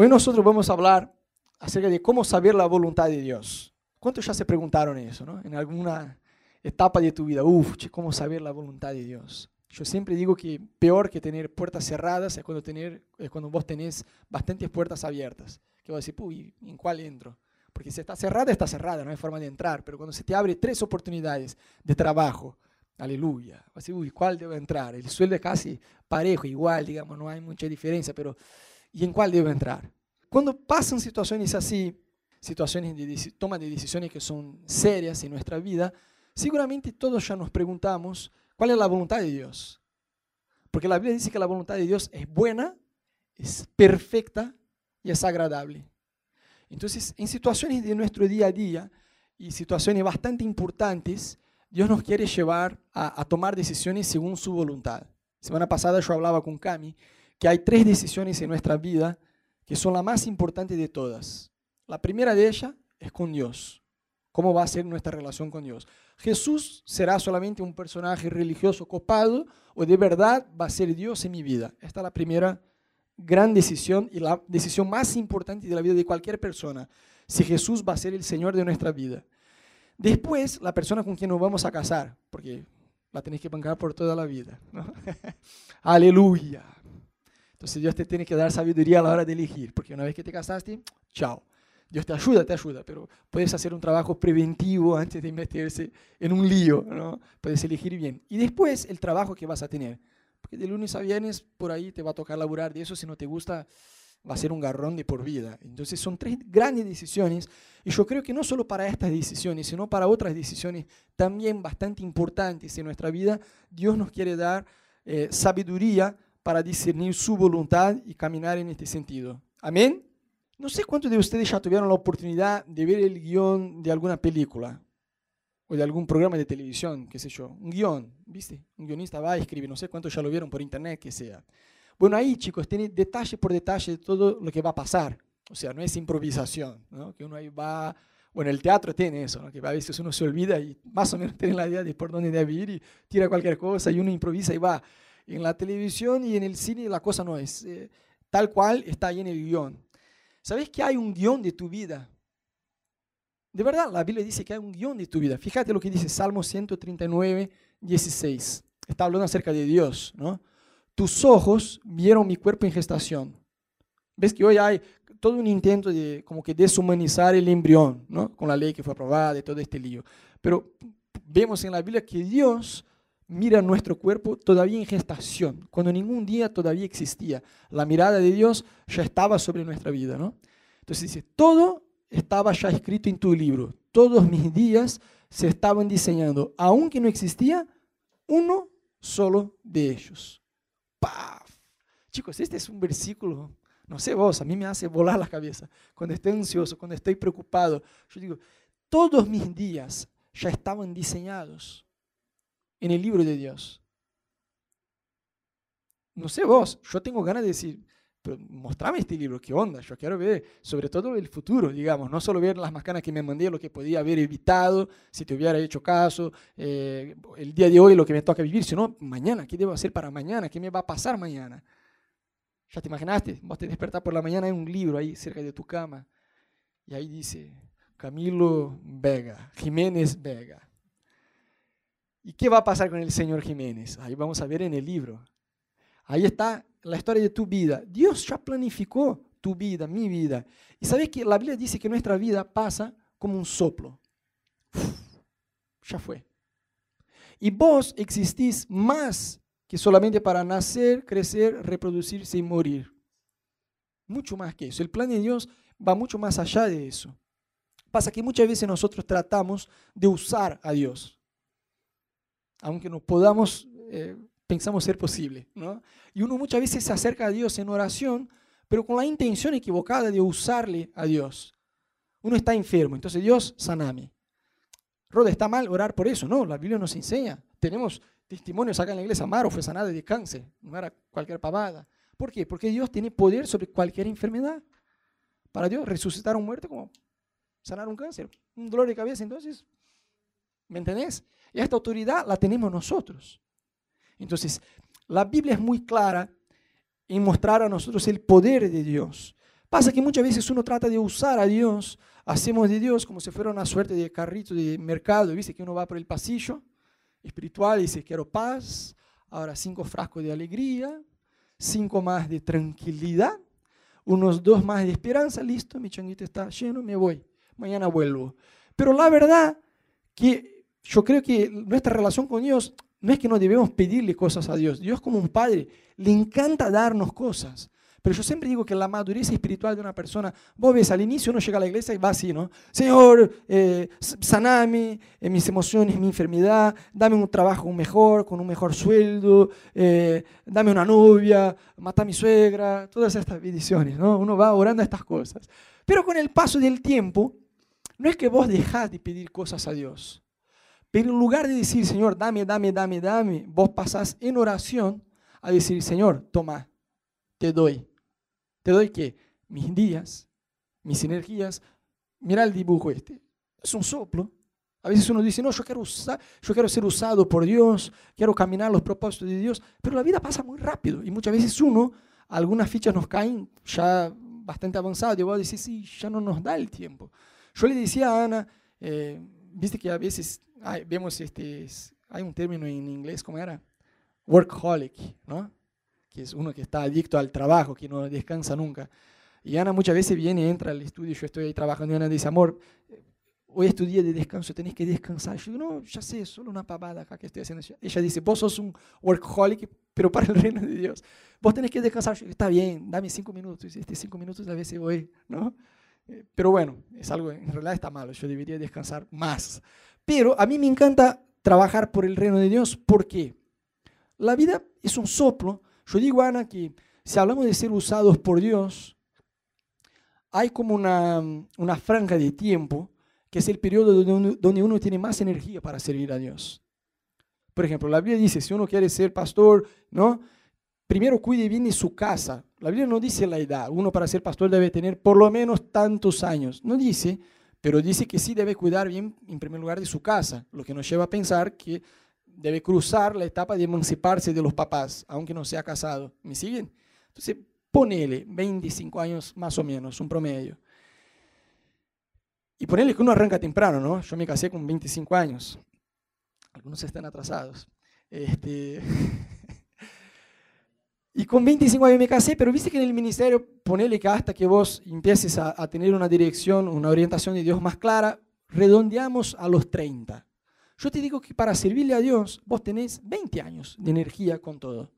Hoy nosotros vamos a hablar acerca de cómo saber la voluntad de Dios. ¿Cuántos ya se preguntaron eso, no? En alguna etapa de tu vida, uf, cómo saber la voluntad de Dios. Yo siempre digo que peor que tener puertas cerradas es cuando, tener, es cuando vos tenés bastantes puertas abiertas. Que vos decís, uy, ¿en cuál entro? Porque si está cerrada, está cerrada, no hay forma de entrar. Pero cuando se te abre tres oportunidades de trabajo, aleluya, vas a decir, uy, ¿cuál debo entrar? El sueldo es casi parejo, igual, digamos, no hay mucha diferencia, pero ¿y en cuál debo entrar? Cuando pasan situaciones así, situaciones de toma de decisiones que son serias en nuestra vida, seguramente todos ya nos preguntamos cuál es la voluntad de Dios. Porque la Biblia dice que la voluntad de Dios es buena, es perfecta y es agradable. Entonces, en situaciones de nuestro día a día y situaciones bastante importantes, Dios nos quiere llevar a, a tomar decisiones según su voluntad. Semana pasada yo hablaba con Cami que hay tres decisiones en nuestra vida que son las más importantes de todas. La primera de ellas es con Dios. ¿Cómo va a ser nuestra relación con Dios? Jesús será solamente un personaje religioso copado o de verdad va a ser Dios en mi vida. Esta es la primera gran decisión y la decisión más importante de la vida de cualquier persona. Si Jesús va a ser el Señor de nuestra vida. Después, la persona con quien nos vamos a casar, porque la tenéis que bancar por toda la vida. Aleluya. Entonces Dios te tiene que dar sabiduría a la hora de elegir, porque una vez que te casaste, chao. Dios te ayuda, te ayuda, pero puedes hacer un trabajo preventivo antes de meterse en un lío, ¿no? Puedes elegir bien. Y después el trabajo que vas a tener, porque de lunes a viernes por ahí te va a tocar laburar de eso, si no te gusta va a ser un garrón de por vida. Entonces son tres grandes decisiones y yo creo que no solo para estas decisiones, sino para otras decisiones también bastante importantes en nuestra vida, Dios nos quiere dar eh, sabiduría para discernir su voluntad y caminar en este sentido. Amén. No sé cuántos de ustedes ya tuvieron la oportunidad de ver el guion de alguna película o de algún programa de televisión, qué sé yo, un guion, ¿viste? Un guionista va a escribir, no sé cuántos ya lo vieron por internet, que sea. Bueno, ahí chicos, tiene detalle por detalle de todo lo que va a pasar. O sea, no es improvisación, ¿no? Que uno ahí va, bueno, el teatro tiene eso, ¿no? que a veces uno se olvida y más o menos tiene la idea de por dónde debe ir y tira cualquier cosa y uno improvisa y va en la televisión y en el cine la cosa no es eh, tal cual está ahí en el guion. ¿Sabes que hay un guion de tu vida? De verdad, la Biblia dice que hay un guion de tu vida. Fíjate lo que dice Salmo 139, 16. Está hablando acerca de Dios, ¿no? Tus ojos vieron mi cuerpo en gestación. ¿Ves que hoy hay todo un intento de como que deshumanizar el embrión, ¿no? Con la ley que fue aprobada y todo este lío. Pero vemos en la Biblia que Dios mira nuestro cuerpo todavía en gestación, cuando ningún día todavía existía. La mirada de Dios ya estaba sobre nuestra vida, ¿no? Entonces dice, todo estaba ya escrito en tu libro, todos mis días se estaban diseñando, aunque no existía uno solo de ellos. ¡Paf! Chicos, este es un versículo, no sé vos, a mí me hace volar la cabeza. Cuando estoy ansioso, cuando estoy preocupado, yo digo, todos mis días ya estaban diseñados en el libro de Dios. No sé vos, yo tengo ganas de decir, pero mostrame este libro, ¿qué onda? Yo quiero ver sobre todo el futuro, digamos, no solo ver las mascanas que me mandé, lo que podía haber evitado si te hubiera hecho caso, eh, el día de hoy, lo que me toca vivir, sino mañana, ¿qué debo hacer para mañana? ¿Qué me va a pasar mañana? ¿Ya te imaginaste? Vos te despertás por la mañana, hay un libro ahí cerca de tu cama, y ahí dice Camilo Vega, Jiménez Vega. ¿Y qué va a pasar con el señor Jiménez? Ahí vamos a ver en el libro. Ahí está la historia de tu vida. Dios ya planificó tu vida, mi vida. Y sabes que la Biblia dice que nuestra vida pasa como un soplo. ya fue. Y vos existís más que solamente para nacer, crecer, reproducirse y morir. Mucho más que eso. El plan de Dios va mucho más allá de eso. Pasa que muchas veces nosotros tratamos de usar a Dios aunque no podamos, eh, pensamos ser posible. ¿no? Y uno muchas veces se acerca a Dios en oración, pero con la intención equivocada de usarle a Dios. Uno está enfermo, entonces Dios, saname. Roda, está mal orar por eso, no, la Biblia nos enseña. Tenemos testimonios acá en la iglesia, Maro fue sanada de cáncer, no era cualquier pavada. ¿Por qué? Porque Dios tiene poder sobre cualquier enfermedad. Para Dios, resucitar a un muerto como sanar un cáncer, un dolor de cabeza, entonces, ¿me entendés? Y esta autoridad la tenemos nosotros. Entonces, la Biblia es muy clara en mostrar a nosotros el poder de Dios. Pasa que muchas veces uno trata de usar a Dios, hacemos de Dios como si fuera una suerte de carrito de mercado, ¿viste? Que uno va por el pasillo espiritual y dice, quiero paz, ahora cinco frascos de alegría, cinco más de tranquilidad, unos dos más de esperanza, listo, mi changuito está lleno, me voy, mañana vuelvo. Pero la verdad que yo creo que nuestra relación con Dios no es que no debemos pedirle cosas a Dios. Dios como un padre le encanta darnos cosas. Pero yo siempre digo que la madurez espiritual de una persona, vos ves al inicio uno llega a la iglesia y va así, ¿no? Señor, eh, saname eh, mis emociones, mi enfermedad, dame un trabajo mejor, con un mejor sueldo, eh, dame una novia, mata a mi suegra, todas estas bendiciones, ¿no? Uno va orando a estas cosas. Pero con el paso del tiempo, no es que vos dejás de pedir cosas a Dios, pero en lugar de decir, Señor, dame, dame, dame, dame, vos pasás en oración a decir, Señor, toma, te doy. ¿Te doy qué? Mis días, mis energías. Mira el dibujo este. Es un soplo. A veces uno dice, no, yo quiero, usar, yo quiero ser usado por Dios, quiero caminar los propósitos de Dios, pero la vida pasa muy rápido y muchas veces uno, algunas fichas nos caen ya bastante avanzadas y vos decís, sí, ya no nos da el tiempo. Yo le decía a Ana, eh, viste que a veces vemos este, hay un término en inglés, ¿cómo era? Workaholic, ¿no? que es uno que está adicto al trabajo, que no descansa nunca. Y Ana muchas veces viene, entra al estudio, yo estoy ahí trabajando y Ana dice, amor, hoy es tu día de descanso, tenés que descansar. Yo digo, no, ya sé, solo una pavada acá que estoy haciendo. Ella dice, vos sos un workaholic, pero para el reino de Dios. Vos tenés que descansar. Yo, está bien, dame cinco minutos. Y este cinco minutos a veces voy, ¿no? Pero bueno, es algo, en realidad está malo, yo debería descansar más. Pero a mí me encanta trabajar por el reino de Dios porque la vida es un soplo. Yo digo, Ana, que si hablamos de ser usados por Dios, hay como una, una franja de tiempo que es el periodo donde uno, donde uno tiene más energía para servir a Dios. Por ejemplo, la Biblia dice, si uno quiere ser pastor, ¿no? Primero cuide bien su casa. La Biblia no dice la edad. Uno para ser pastor debe tener por lo menos tantos años. No dice, pero dice que sí debe cuidar bien, en primer lugar, de su casa, lo que nos lleva a pensar que debe cruzar la etapa de emanciparse de los papás, aunque no sea casado. ¿Me siguen? Entonces, ponele 25 años más o menos, un promedio. Y ponele que uno arranca temprano, ¿no? Yo me casé con 25 años. Algunos están atrasados. Este... Y con 25 años me casé, pero viste que en el ministerio, ponele que hasta que vos empieces a, a, tener una dirección, una orientación de Dios más clara, redondeamos a los 30. Yo te digo que para servirle a Dios, vos tenés 20 años de energía con todo.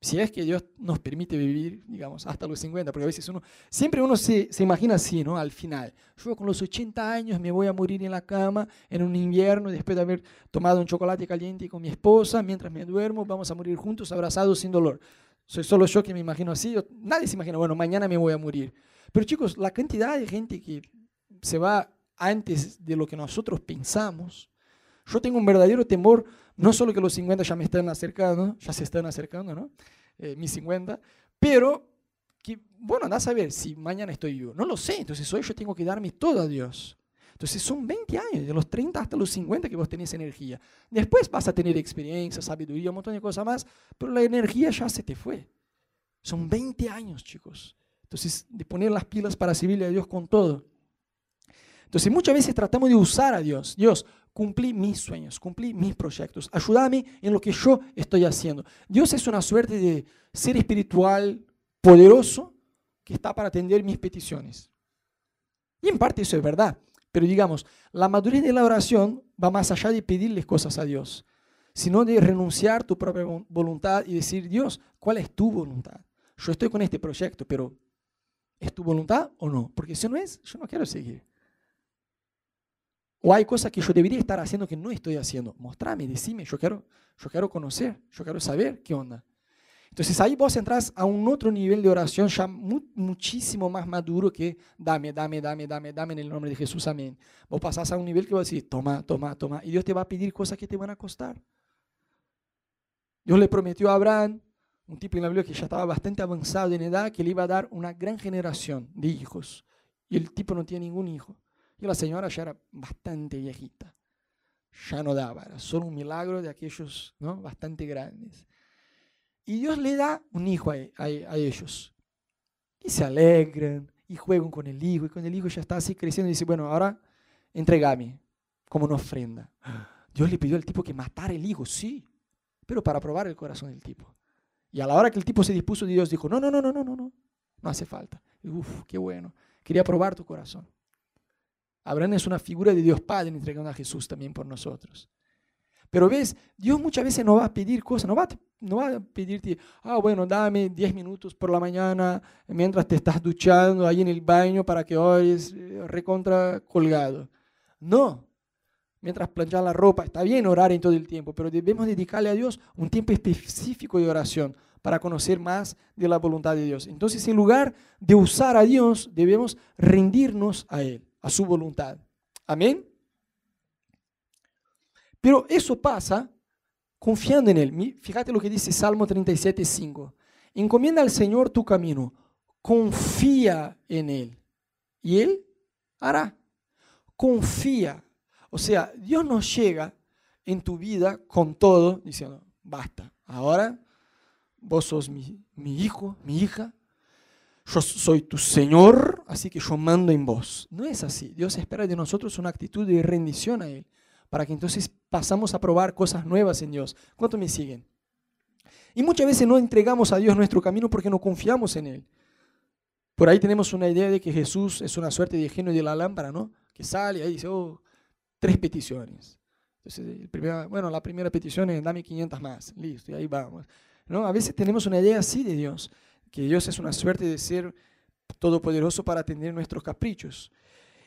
Si es que Dios nos permite vivir, digamos, hasta los 50, porque a veces uno, siempre uno se, se imagina así, ¿no? Al final, yo con los 80 años me voy a morir en la cama en un invierno después de haber tomado un chocolate caliente con mi esposa, mientras me duermo, vamos a morir juntos, abrazados, sin dolor. Soy solo yo que me imagino así. Nadie se imagina, bueno, mañana me voy a morir. Pero chicos, la cantidad de gente que se va antes de lo que nosotros pensamos, yo tengo un verdadero temor, no solo que los 50 ya me están acercando, ya se están acercando, ¿no? Eh, mis 50, pero que, bueno, anda a saber si mañana estoy yo. No lo sé, entonces hoy yo tengo que darme todo a Dios. Entonces son 20 años, de los 30 hasta los 50 que vos tenés energía. Después vas a tener experiencia, sabiduría, un montón de cosas más, pero la energía ya se te fue. Son 20 años, chicos. Entonces, de poner las pilas para servirle a Dios con todo. Entonces, muchas veces tratamos de usar a Dios. Dios, cumplí mis sueños, cumplí mis proyectos. Ayúdame en lo que yo estoy haciendo. Dios es una suerte de ser espiritual poderoso que está para atender mis peticiones. Y en parte eso es verdad. Pero digamos, la madurez de la oración va más allá de pedirles cosas a Dios, sino de renunciar tu propia voluntad y decir, Dios, ¿cuál es tu voluntad? Yo estoy con este proyecto, pero ¿es tu voluntad o no? Porque si no es, yo no quiero seguir. O hay cosas que yo debería estar haciendo que no estoy haciendo. Mostrame, decime, yo quiero, yo quiero conocer, yo quiero saber qué onda. Entonces ahí vos entras a un otro nivel de oración ya muchísimo más maduro que dame, dame, dame, dame, dame en el nombre de Jesús, amén. Vos pasás a un nivel que vos decís, toma, toma, toma. Y Dios te va a pedir cosas que te van a costar. Dios le prometió a Abraham, un tipo en la Biblia que ya estaba bastante avanzado en edad, que le iba a dar una gran generación de hijos. Y el tipo no tiene ningún hijo. Y la señora ya era bastante viejita. Ya no daba, era solo un milagro de aquellos ¿no? bastante grandes. Y Dios le da un hijo a, ellos. Y se alegran, y juegan con el hijo, y con el hijo ya está así creciendo y dice, bueno, ahora entregame como una ofrenda. Dios le pidió al tipo que matara el hijo, sí, pero para probar el corazón del tipo. Y a la hora que el tipo se dispuso, Dios dijo, no, no, no, no, no, no, no, no hace falta. Uf, qué bueno, quería probar tu corazón. Abraham es una figura de Dios Padre entregando a Jesús también por nosotros. Pero ves, Dios muchas veces no va a pedir cosas, no va, no va a pedirte, ah, bueno, dame 10 minutos por la mañana mientras te estás duchando ahí en el baño para que ores eh, recontra colgado. No, mientras planchas la ropa, está bien orar en todo el tiempo, pero debemos dedicarle a Dios un tiempo específico de oración para conocer más de la voluntad de Dios. Entonces, en lugar de usar a Dios, debemos rendirnos a Él a su voluntad. Amén. Pero eso pasa confiando en Él. Fíjate lo que dice Salmo 37, 5. Encomienda al Señor tu camino, confía en Él y Él hará. Confía. O sea, Dios no llega en tu vida con todo diciendo, basta, ahora vos sos mi, mi hijo, mi hija, yo soy tu Señor, así que yo mando en vos. No es así. Dios espera de nosotros una actitud de rendición a Él, para que entonces pasamos a probar cosas nuevas en Dios. ¿Cuánto me siguen? Y muchas veces no entregamos a Dios nuestro camino porque no confiamos en Él. Por ahí tenemos una idea de que Jesús es una suerte de genio de la lámpara, ¿no? Que sale y dice, oh, tres peticiones. Entonces, bueno, la primera petición es dame 500 más. Listo, y ahí vamos. ¿No? A veces tenemos una idea así de Dios que Dios es una suerte de ser todopoderoso para atender nuestros caprichos.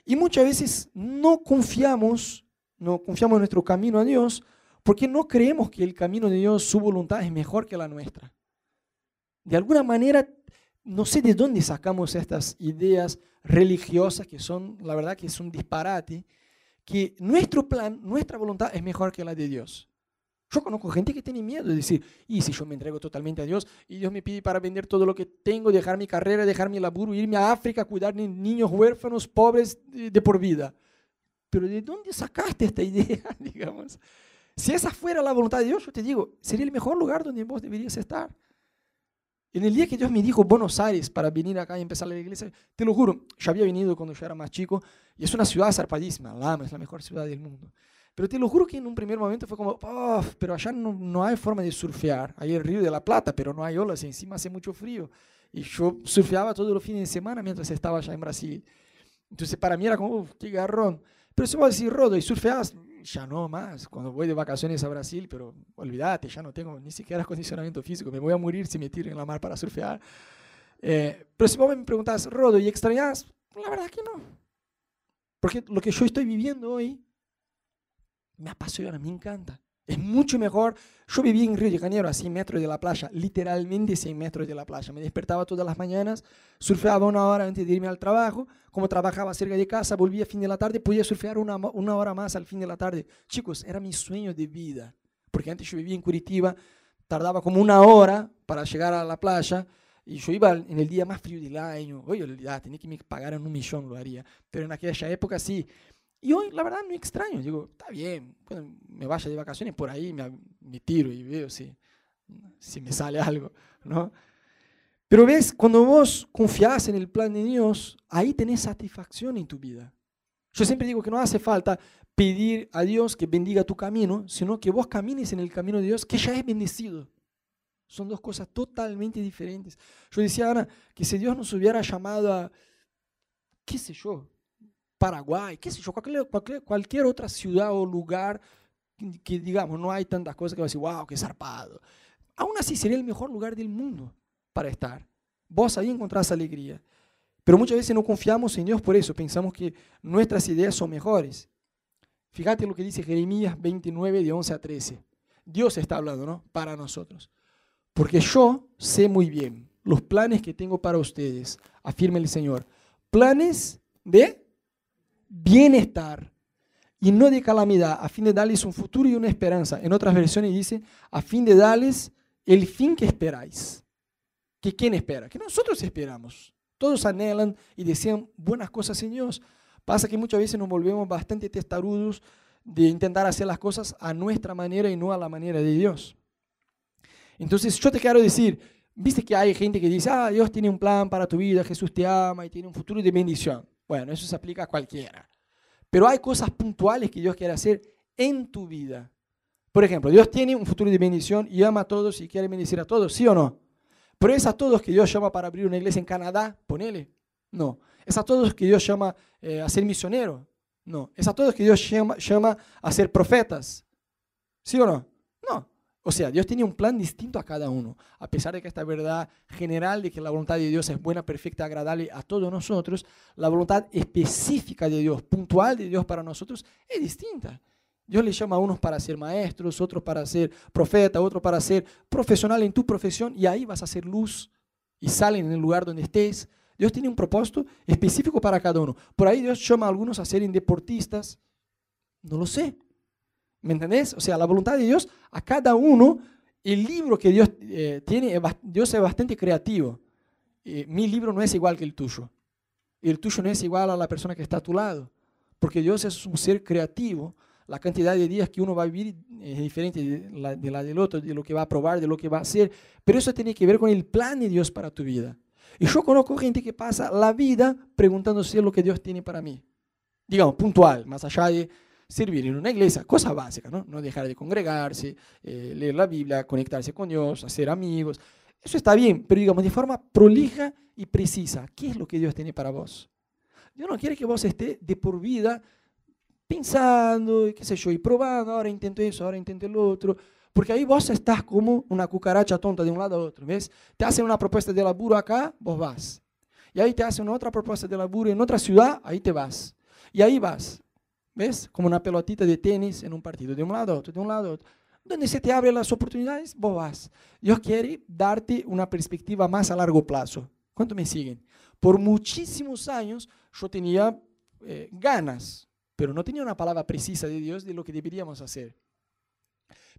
Y muchas veces no confiamos, no confiamos en nuestro camino a Dios porque no creemos que el camino de Dios, su voluntad es mejor que la nuestra. De alguna manera, no sé de dónde sacamos estas ideas religiosas que son, la verdad que es un disparate, que nuestro plan, nuestra voluntad es mejor que la de Dios. Yo conozco gente que tiene miedo de decir, y si yo me entrego totalmente a Dios y Dios me pide para vender todo lo que tengo, dejar mi carrera, dejar mi laburo, irme a África, cuidar niños huérfanos, pobres de, por vida. Pero ¿de dónde sacaste esta idea, digamos? Si esa fuera la voluntad de Dios, yo te digo, sería el mejor lugar donde vos deberías estar. En el día que Dios me dijo Buenos Aires para venir acá y empezar la iglesia, te lo juro, yo había venido cuando yo era más chico y es una ciudad zarpadísima, Lama es la mejor ciudad del mundo. Pero te lo juro que en un primer momento fue como, pero allá no, no, hay forma de surfear. Hay el río de la Plata, pero no hay olas y encima hace mucho frío. Y yo surfeaba todos los fines de semana mientras estaba allá en Brasil. Entonces para mí era como, qué garrón. Pero si vos decís, Rodo, ¿y surfeabas? Ya no más. Cuando voy de vacaciones a Brasil, pero olvídate, ya no tengo ni siquiera acondicionamiento físico. Me voy a morir si me tiro en la mar para surfear. Eh, pero si vos me preguntas, Rodo, ¿y extrañas? La verdad que no. Porque lo que yo estoy viviendo hoy me apasiona, me encanta. Es mucho mejor. Yo vivía en Río de Janeiro, a 100 metros de la playa, literalmente 100 metros de la playa. Me despertaba todas las mañanas, surfeaba una hora antes de irme al trabajo. Como trabajaba cerca de casa, volvía a fin de la tarde, podía surfear una, una hora más al fin de la tarde. Chicos, era mi sueño de vida. Porque antes yo vivía en Curitiba, tardaba como una hora para llegar a la playa. Y yo iba en el día más frío del año. Oye, tenía que me pagar en un millón, lo haría. Pero en aquella época sí. Y hoy, la verdad, no extraño. Digo, está bien, cuando me vaya de vacaciones por ahí, me, me tiro y veo si, si me sale algo, ¿no? Pero ves, cuando vos confías en el plan de Dios, ahí tenés satisfacción en tu vida. Yo siempre digo que no hace falta pedir a Dios que bendiga tu camino, sino que vos camines en el camino de Dios, que ya es bendecido. Son dos cosas totalmente diferentes. Yo decía, Ana, que si Dios nos hubiera llamado a, qué sé yo, Paraguay, qué sé yo, cualquier, cualquier, otra ciudad o lugar que, digamos no hay tantas cosas que va a decir, wow, qué zarpado. Aún así sería el mejor lugar del mundo para estar. Vos ahí encontrás alegría. Pero muchas veces no confiamos en Dios por eso, pensamos que nuestras ideas son mejores. Fíjate lo que dice Jeremías 29, de 11 a 13. Dios está hablando, ¿no? Para nosotros. Porque yo sé muy bien los planes que tengo para ustedes, afirma el Señor. Planes de bienestar y no de calamidad, a fin de darles un futuro y una esperanza. En otras versiones dice, a fin de darles el fin que esperáis. ¿Que quién espera? Que nosotros esperamos. Todos anhelan y desean buenas cosas en Dios. Pasa que muchas veces nos volvemos bastante testarudos de intentar hacer las cosas a nuestra manera y no a la manera de Dios. Entonces yo te quiero decir, Viste que hay gente que dice, ah, Dios tiene un plan para tu vida, Jesús te ama y tiene un futuro de bendición. Bueno, eso se aplica a cualquiera. Pero hay cosas puntuales que Dios quiere hacer en tu vida. Por ejemplo, Dios tiene un futuro de bendición y ama a todos y quiere bendecir a todos, ¿sí o no? Pero es a todos que Dios llama para abrir una iglesia en Canadá, ponele. No. Es a todos que Dios llama eh, a ser misionero. No. Es a todos que Dios llama, llama a ser profetas. ¿Sí o no? O sea, Dios tiene un plan distinto a cada uno. A pesar de que esta verdad general de que la voluntad de Dios es buena, perfecta, agradable a todos nosotros, la voluntad específica de Dios, puntual de Dios para nosotros, es distinta. Dios le llama a unos para ser maestros, otros para ser profeta, otros para ser profesional en tu profesión y ahí vas a ser luz y salen en el lugar donde estés. Dios tiene un propósito específico para cada uno. Por ahí Dios llama a algunos a ser deportistas. No lo sé. ¿Me entendés? O sea, la voluntad de Dios a cada uno, el libro que Dios eh, tiene, Dios es bastante creativo. Eh, mi libro no es igual que el tuyo. El tuyo no es igual a la persona que está a tu lado. Porque Dios es un ser creativo la cantidad de días que uno va a vivir es diferente de la, del otro, de lo que va a probar, de lo que va a hacer, pero eso tiene que ver con el plan de Dios para tu vida. Y yo conozco gente que pasa la vida preguntándose lo que Dios tiene para mí. Digamos, puntual, más allá de servir en una iglesia, cosa básica, ¿no? No dejar de congregarse, eh, leer la Biblia, conectarse con Dios, hacer amigos. Eso está bien, pero digamos, de forma prolija y precisa, ¿qué es lo que Dios tiene para vos? Dios no quiere que vos estés de por vida pensando, qué sé yo, y probando, ahora intento eso, ahora intento el otro. Porque ahí vos estás como una cucaracha tonta de un lado a otro, ¿ves? Te hacen una propuesta de laburo acá, vos vas. Y ahí te hacen otra propuesta de laburo en otra ciudad, ahí te vas. Y ahí vas, ¿ves? Como una pelotita de tenis en un partido, de un lado a otro, de un lado a otro. Donde se te abren las oportunidades, vos vas. Dios quiere darte una perspectiva más a largo plazo. ¿Cuánto me siguen? Por muchísimos años yo tenía eh, ganas pero no tenía una palabra precisa de Dios de lo que deberíamos hacer.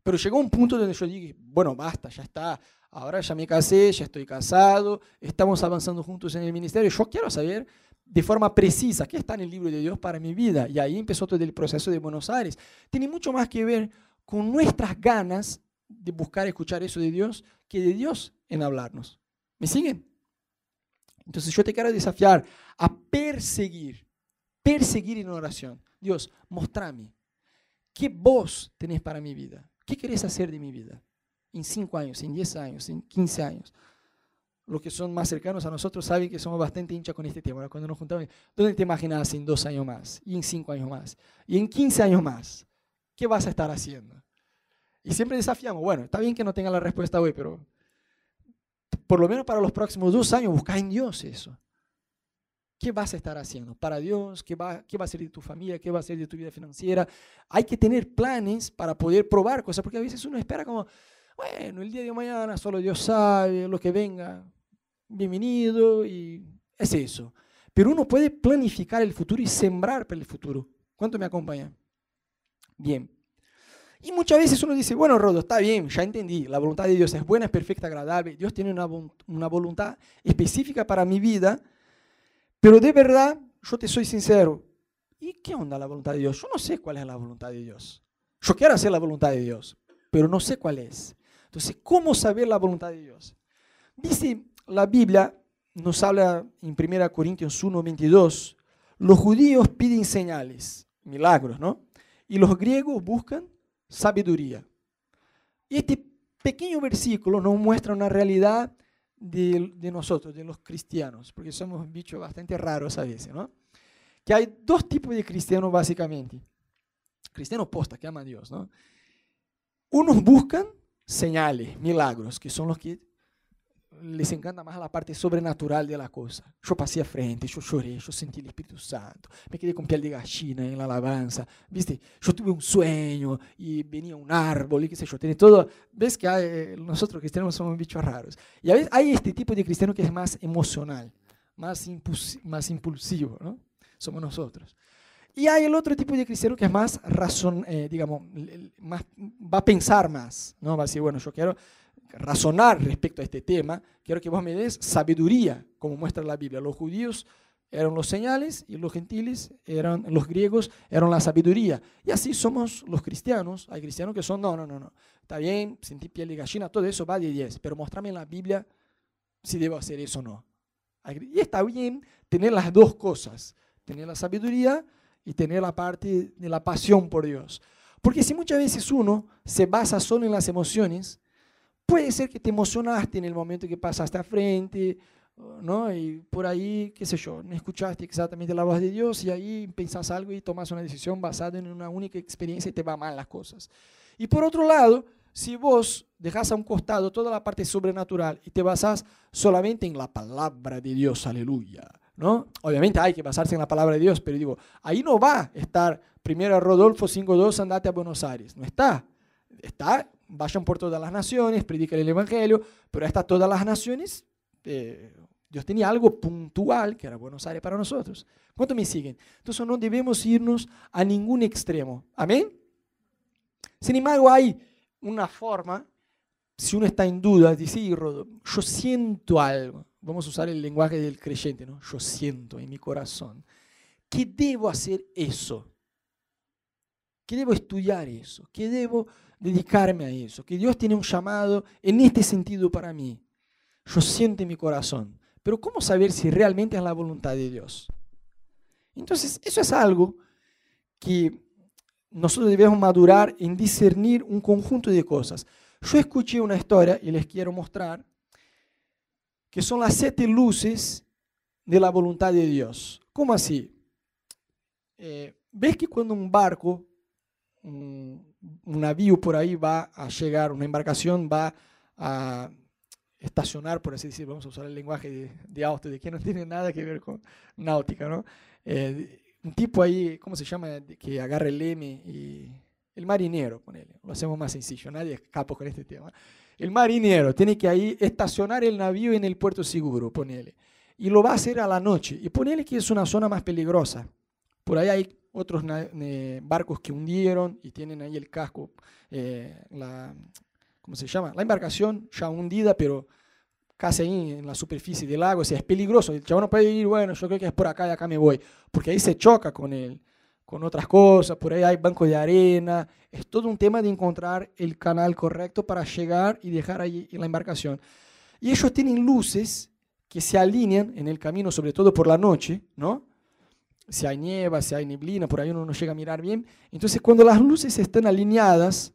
Pero llegó un punto donde yo dije, bueno, basta, ya está, ahora ya me casé, ya estoy casado, estamos avanzando juntos en el ministerio, yo quiero saber de forma precisa qué está en el libro de Dios para mi vida. Y ahí empezó todo el proceso de Buenos Aires. Tiene mucho más que ver con nuestras ganas de buscar escuchar eso de Dios que de Dios en hablarnos. ¿Me siguen? Entonces yo te quiero desafiar a perseguir, perseguir en oración. Dios, mostrame, ¿qué vos tenés para mi vida? ¿Qué querés hacer de mi vida? En cinco años, en diez años, en quince años. Los que son más cercanos a nosotros saben que somos bastante hinchas con este tema. Cuando nos juntamos, ¿dónde te imaginas en dos años más? Y en cinco años más. Y en quince años más. ¿Qué vas a estar haciendo? Y siempre desafiamos. Bueno, está bien que no tenga la respuesta hoy, pero por lo menos para los próximos dos años busca en Dios eso. ¿Qué vas a estar haciendo para Dios? ¿Qué va, ¿Qué va a ser de tu familia? ¿Qué va a ser de tu vida financiera? Hay que tener planes para poder probar cosas, porque a veces uno espera como, bueno, el día de mañana solo Dios sabe lo que venga, bienvenido, y es eso. Pero uno puede planificar el futuro y sembrar para el futuro. ¿Cuánto me acompaña? Bien. Y muchas veces uno dice, bueno, Rodo, está bien, ya entendí, la voluntad de Dios es buena, es perfecta, agradable, Dios tiene una, una voluntad específica para mi vida, pero de verdad, yo te soy sincero. ¿Y qué onda la voluntad de Dios? Yo no sé cuál es la voluntad de Dios. Yo quiero hacer la voluntad de Dios, pero no sé cuál es. Entonces, ¿cómo saber la voluntad de Dios? Dice la Biblia, nos habla en 1 Corintios 1, 22, los judíos piden señales, milagros, ¿no? Y los griegos buscan sabiduría. Y este pequeño versículo nos muestra una realidad de, nosotros, de los cristianos, porque somos bichos bastante raros a veces, ¿no? Que hay dos tipos de cristianos básicamente. Cristianos posta, que aman a Dios, ¿no? Unos buscan señales, milagros, que son los que les encanta más la parte sobrenatural de la cosa. Yo pasé a frente, yo lloré, yo sentí el Espíritu Santo, me quedé con piel de gallina en la alabanza, ¿viste? Yo tuve un sueño y venía un árbol y qué sé yo, tiene todo. ¿Ves que hay, nosotros cristianos somos bichos raros? Y a veces hay este tipo de cristiano que es más emocional, más, más impulsivo, ¿no? Somos nosotros. Y hay el otro tipo de cristiano que es más razón, eh, digamos, más, va a pensar más, ¿no? Va a decir, bueno, yo quiero razonar respecto a este tema, quiero que vos me des sabiduría, como muestra la Biblia. Los judíos eran los señales y los gentiles eran los griegos eran la sabiduría. Y así somos los cristianos. Hay cristianos que son, no, no, no, no. Está bien, sentí piel de gallina, todo eso va de 10, pero mostrame en la Biblia si debo hacer eso o no. Y está bien tener las dos cosas, tener la sabiduría y tener la parte de la pasión por Dios. Porque si muchas veces uno se basa solo en las emociones, puede ser que te emocionaste en el momento que pasaste a frente, ¿no? Y por ahí, qué sé yo, no escuchaste exactamente la voz de Dios y ahí pensás algo y tomas una decisión basada en una única experiencia y te va mal las cosas. Y por otro lado, si vos dejas a un costado toda la parte sobrenatural y te basás solamente en la palabra de Dios, aleluya, ¿no? Obviamente hay que basarse en la palabra de Dios, pero digo, ahí no va a estar primero Rodolfo 5.2, andate a Buenos Aires, no está. Está, vayan por todas las naciones, predican el Evangelio, pero hasta todas las naciones, eh, Dios tenía algo puntual, que era Buenos Aires para nosotros. ¿Cuánto me siguen? Entonces no debemos irnos a ningún extremo. Amén. Sin embargo, hay una forma, si uno está en duda, dice, yo siento algo. Vamos a usar el lenguaje del creyente, ¿no? Yo siento en mi corazón. ¿Qué debo hacer eso? ¿Qué debo estudiar eso? ¿Qué debo dedicarme a eso? Que Dios tiene un llamado en este sentido para mí. Yo siento en mi corazón. Pero ¿cómo saber si realmente es la voluntad de Dios? Entonces, eso es algo que nosotros debemos madurar en discernir un conjunto de cosas. Yo escuché una historia y les quiero mostrar que son las siete luces de la voluntad de Dios. ¿Cómo así? Eh, ¿Ves que cuando un barco, un, un navío por ahí va a llegar, una embarcación va a estacionar, por así decirlo, vamos a usar el lenguaje de, auto, de que no tiene nada que ver con náutica, ¿no? Eh, un tipo ahí, ¿cómo se llama? Que agarra el leme y... El marinero, ponele, lo hacemos más sencillo, nadie escapa con este tema. El marinero tiene que ahí estacionar el navío en el puerto seguro, ponele. Y lo va a hacer a la noche. Y ponele que es una zona más peligrosa. Por ahí hay otros barcos que hundieron y tienen ahí el casco, eh, la, ¿cómo se llama? La embarcación ya hundida, pero casi ahí en la superficie del lago, o sea, es peligroso. El chabón no puede ir, bueno, yo creo que es por acá y acá me voy, porque ahí se choca con él, con otras cosas, por ahí hay bancos de arena, es todo un tema de encontrar el canal correcto para llegar y dejar ahí la embarcación. Y ellos tienen luces que se alinean en el camino, sobre todo por la noche, ¿no? Si hay nieva, si hay neblina, por ahí uno no llega a mirar bien. Entonces, cuando las luces están alineadas,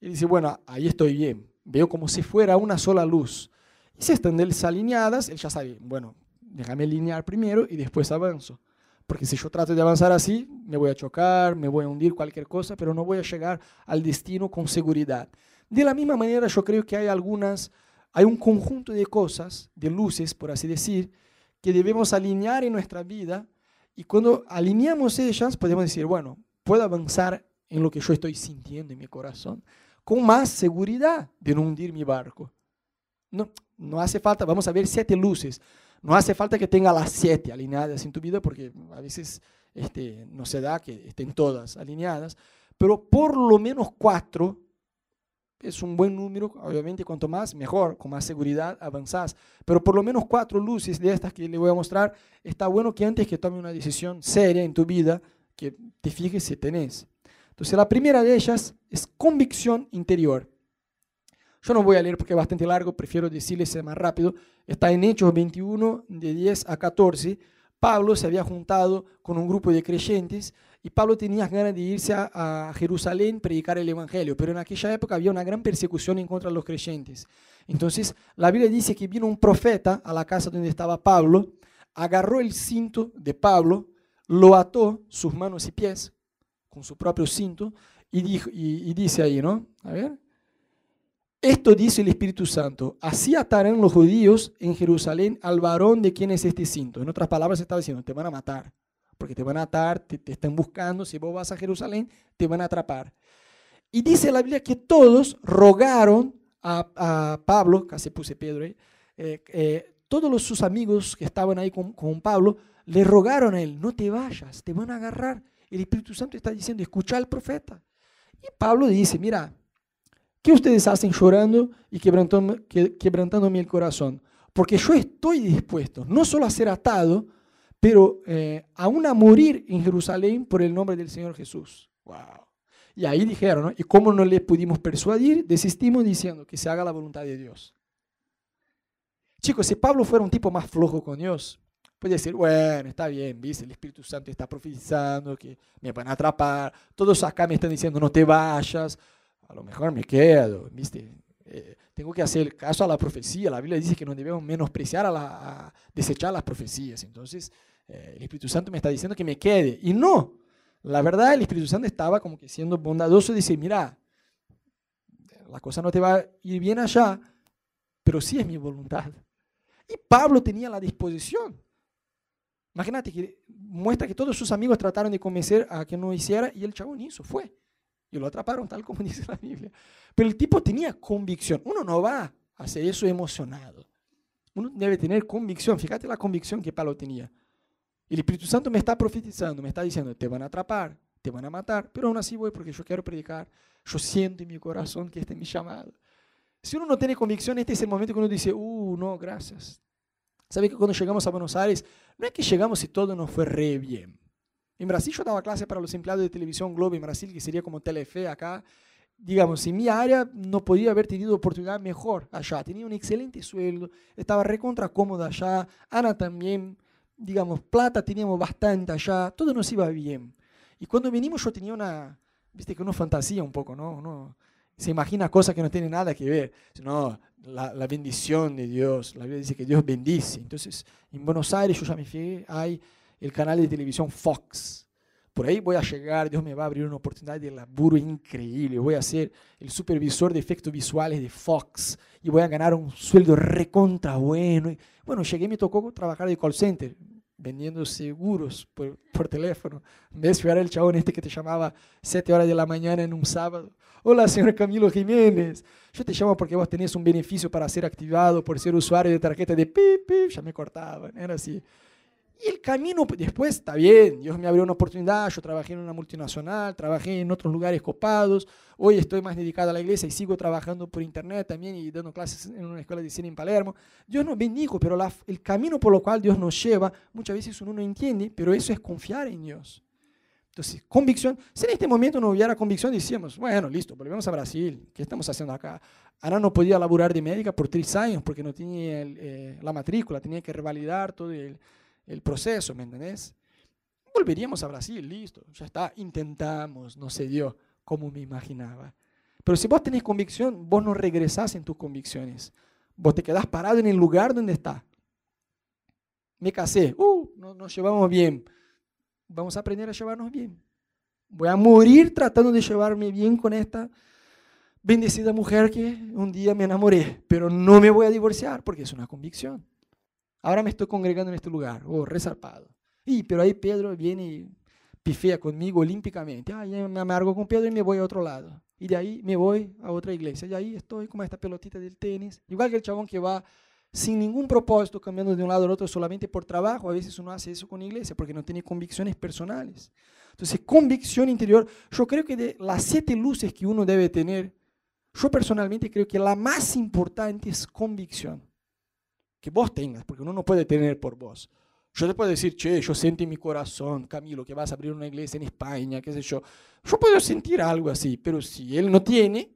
y dice, bueno, ahí estoy bien. Veo como si fuera una sola luz. Y si están desalineadas, él ya sabe, bueno, déjame alinear primero y después avanzo. Porque si yo trato de avanzar así, me voy a chocar, me voy a hundir cualquier cosa, pero no voy a llegar al destino con seguridad. De la misma manera, yo creo que hay algunas, hay un conjunto de cosas, de luces, por así decir, que debemos alinear en nuestra vida. Y cuando alineamos ellas, podemos decir, bueno, puedo avanzar en lo que yo estoy sintiendo en mi corazón con más seguridad de no hundir mi barco. No, no hace falta, vamos a ver siete luces. No hace falta que tenga las siete alineadas en tu vida porque a veces este, no se da que estén todas alineadas, pero por lo menos cuatro es un buen número, obviamente cuanto más, mejor, con más seguridad avanzás. Pero por lo menos cuatro luces de estas que le voy a mostrar, está bueno que antes que tome una decisión seria en tu vida, que te fijes si tenés. Entonces la primera de ellas es convicción interior. Yo no voy a leer porque es bastante largo, prefiero decirles más rápido. Está en Hechos 21, de 10 a 14. Pablo se había juntado con un grupo de creyentes y Pablo tenía ganas de irse a, a Jerusalén predicar el Evangelio, pero en aquella época había una gran persecución en contra de los creyentes. Entonces la Biblia dice que vino un profeta a la casa donde estaba Pablo, agarró el cinto de Pablo, lo ató sus manos y pies con su propio cinto y, dijo, y, dice ahí, ¿no? A ver. Esto dice el Espíritu Santo, así atarán los judíos en Jerusalén al varón de quien es este cinto. En otras palabras, estaba diciendo, te van a matar, porque te van a atar, te, están buscando, si vos vas a Jerusalén, te van a atrapar. Y dice la Biblia que todos rogaron a, Pablo, casi puse Pedro ahí, eh, eh, todos los, sus amigos que estaban ahí con, con Pablo, le rogaron a él, no te vayas, te van a agarrar el Espíritu Santo está diciendo, escucha al profeta. Y Pablo dice, mira, ¿qué ustedes hacen llorando y quebrantando, quebrantándome el corazón? Porque yo estoy dispuesto no solo a ser atado, pero eh, aún a morir en Jerusalén por el nombre del Señor Jesús. Wow. Y ahí dijeron, ¿no? ¿y cómo no le pudimos persuadir? Desistimos diciendo que se haga la voluntad de Dios. Chicos, si Pablo fuera un tipo más flojo con Dios, puede decir, bueno, está bien, ¿viste? El Espíritu Santo está profetizando que me van a atrapar, todos acá me están diciendo no te vayas, a lo mejor me quedo, ¿viste? Eh, tengo que hacer caso a la profecía. La Biblia dice que no debemos menospreciar a, la, desechar las profecías. Entonces, eh, el Espíritu Santo me está diciendo que me quede. Y no, la verdad, el Espíritu Santo estaba como que siendo bondadoso y dice, mira, la cosa no te va a ir bien allá, pero sí es mi voluntad. Y Pablo tenía la disposición. Imagínate que muestra que todos sus amigos trataron de convencer a que no hiciera y el chabón hizo, fue. Y lo atraparon tal como dice la Biblia. Pero el tipo tenía convicción. Uno no va a hacer eso emocionado. Uno debe tener convicción. Fíjate la convicción que Pablo tenía. El Espíritu Santo me está profetizando, me está diciendo, te van a atrapar, te van a matar, pero aún así voy porque yo quiero predicar. Yo siento en mi corazón que este es mi llamado. Si uno no tiene convicción, este es el momento que uno dice, uh, no, gracias. ¿Sabe que cuando llegamos a Buenos Aires, no es que llegamos y todo nos fue re bien? En Brasil yo daba clase para los empleados de televisión Globo en Brasil, que sería como Telefe acá. Digamos, en mi área no podía haber tenido oportunidad mejor allá. Tenía un excelente sueldo, estaba recontra cómoda allá. Ana también, digamos, plata teníamos bastante allá, todo nos iba bien. Y cuando venimos yo tenía una, viste que uno fantasía un poco, ¿no? Uno se imagina cosas que no tienen nada que ver. No, la, la bendición de Dios, la Biblia dice que Dios bendice. Entonces, en Buenos Aires yo ya me fijé, hay el canal de televisión Fox. Por ahí voy a llegar, Dios me va a abrir una oportunidad de laburo increíble. Voy a ser el supervisor de efectos visuales de Fox y voy a ganar un sueldo recontra bueno. bueno, llegué y me tocó trabajar de call center, vendiendo seguros por, por teléfono. ¿Ves? Yo era el chabón este que te llamaba 7 horas de la mañana en un sábado. Hola, señor Camilo Jiménez. Yo te llamo porque vos tenés un beneficio para ser activado por ser usuario de tarjeta de pip, pip. Ya me cortaban, era así. Y el camino pues, después está bien, Dios me abrió una oportunidad, yo trabajé en una multinacional, trabajé en otros lugares copados, hoy estoy más dedicado a la iglesia y sigo trabajando por internet también y dando clases en una escuela de cine en Palermo. Dios nos bendijo, pero el camino por lo cual Dios nos lleva, muchas veces uno no entiende, pero eso es confiar en Dios. Entonces, convicción, si en este momento no hubiera convicción, decíamos, bueno, listo, volvemos a Brasil, ¿qué estamos haciendo acá? Ana no podía laburar de médica por tres años porque no tenía eh, la matrícula, tenía que revalidar todo el el proceso, ¿me entendés? Volveríamos a Brasil, listo, ya está, intentamos, no se dio como me imaginaba. Pero si vos tenés convicción, vos no regresás en tus convicciones. Vos te quedás parado en el lugar donde está. Me casé, uh, no, nos llevamos bien. Vamos a aprender a llevarnos bien. Voy a morir tratando de llevarme bien con esta bendecida mujer que un día me enamoré, pero no me voy a divorciar porque es una convicción. Ahora me estoy congregando en este lugar, oh, resarpado. Y, pero ahí Pedro viene y pifea conmigo olímpicamente. Ah, me amargo con Pedro y me voy a otro lado. Y de ahí me voy a otra iglesia. Y ahí estoy como esta pelotita del tenis. Igual que el chabón que va sin ningún propósito, cambiando de un lado al otro solamente por trabajo. A veces uno hace eso con iglesia porque no tiene convicciones personales. Entonces, convicción interior, yo creo que de las siete luces que uno debe tener, yo personalmente creo que la más importante es convicción que vos tengas, porque uno no puede tener por vos. Yo te puedo decir, che, yo siento en mi corazón, Camilo, que vas a abrir una iglesia en España, qué sé yo. Yo puedo sentir algo así, pero si él no tiene,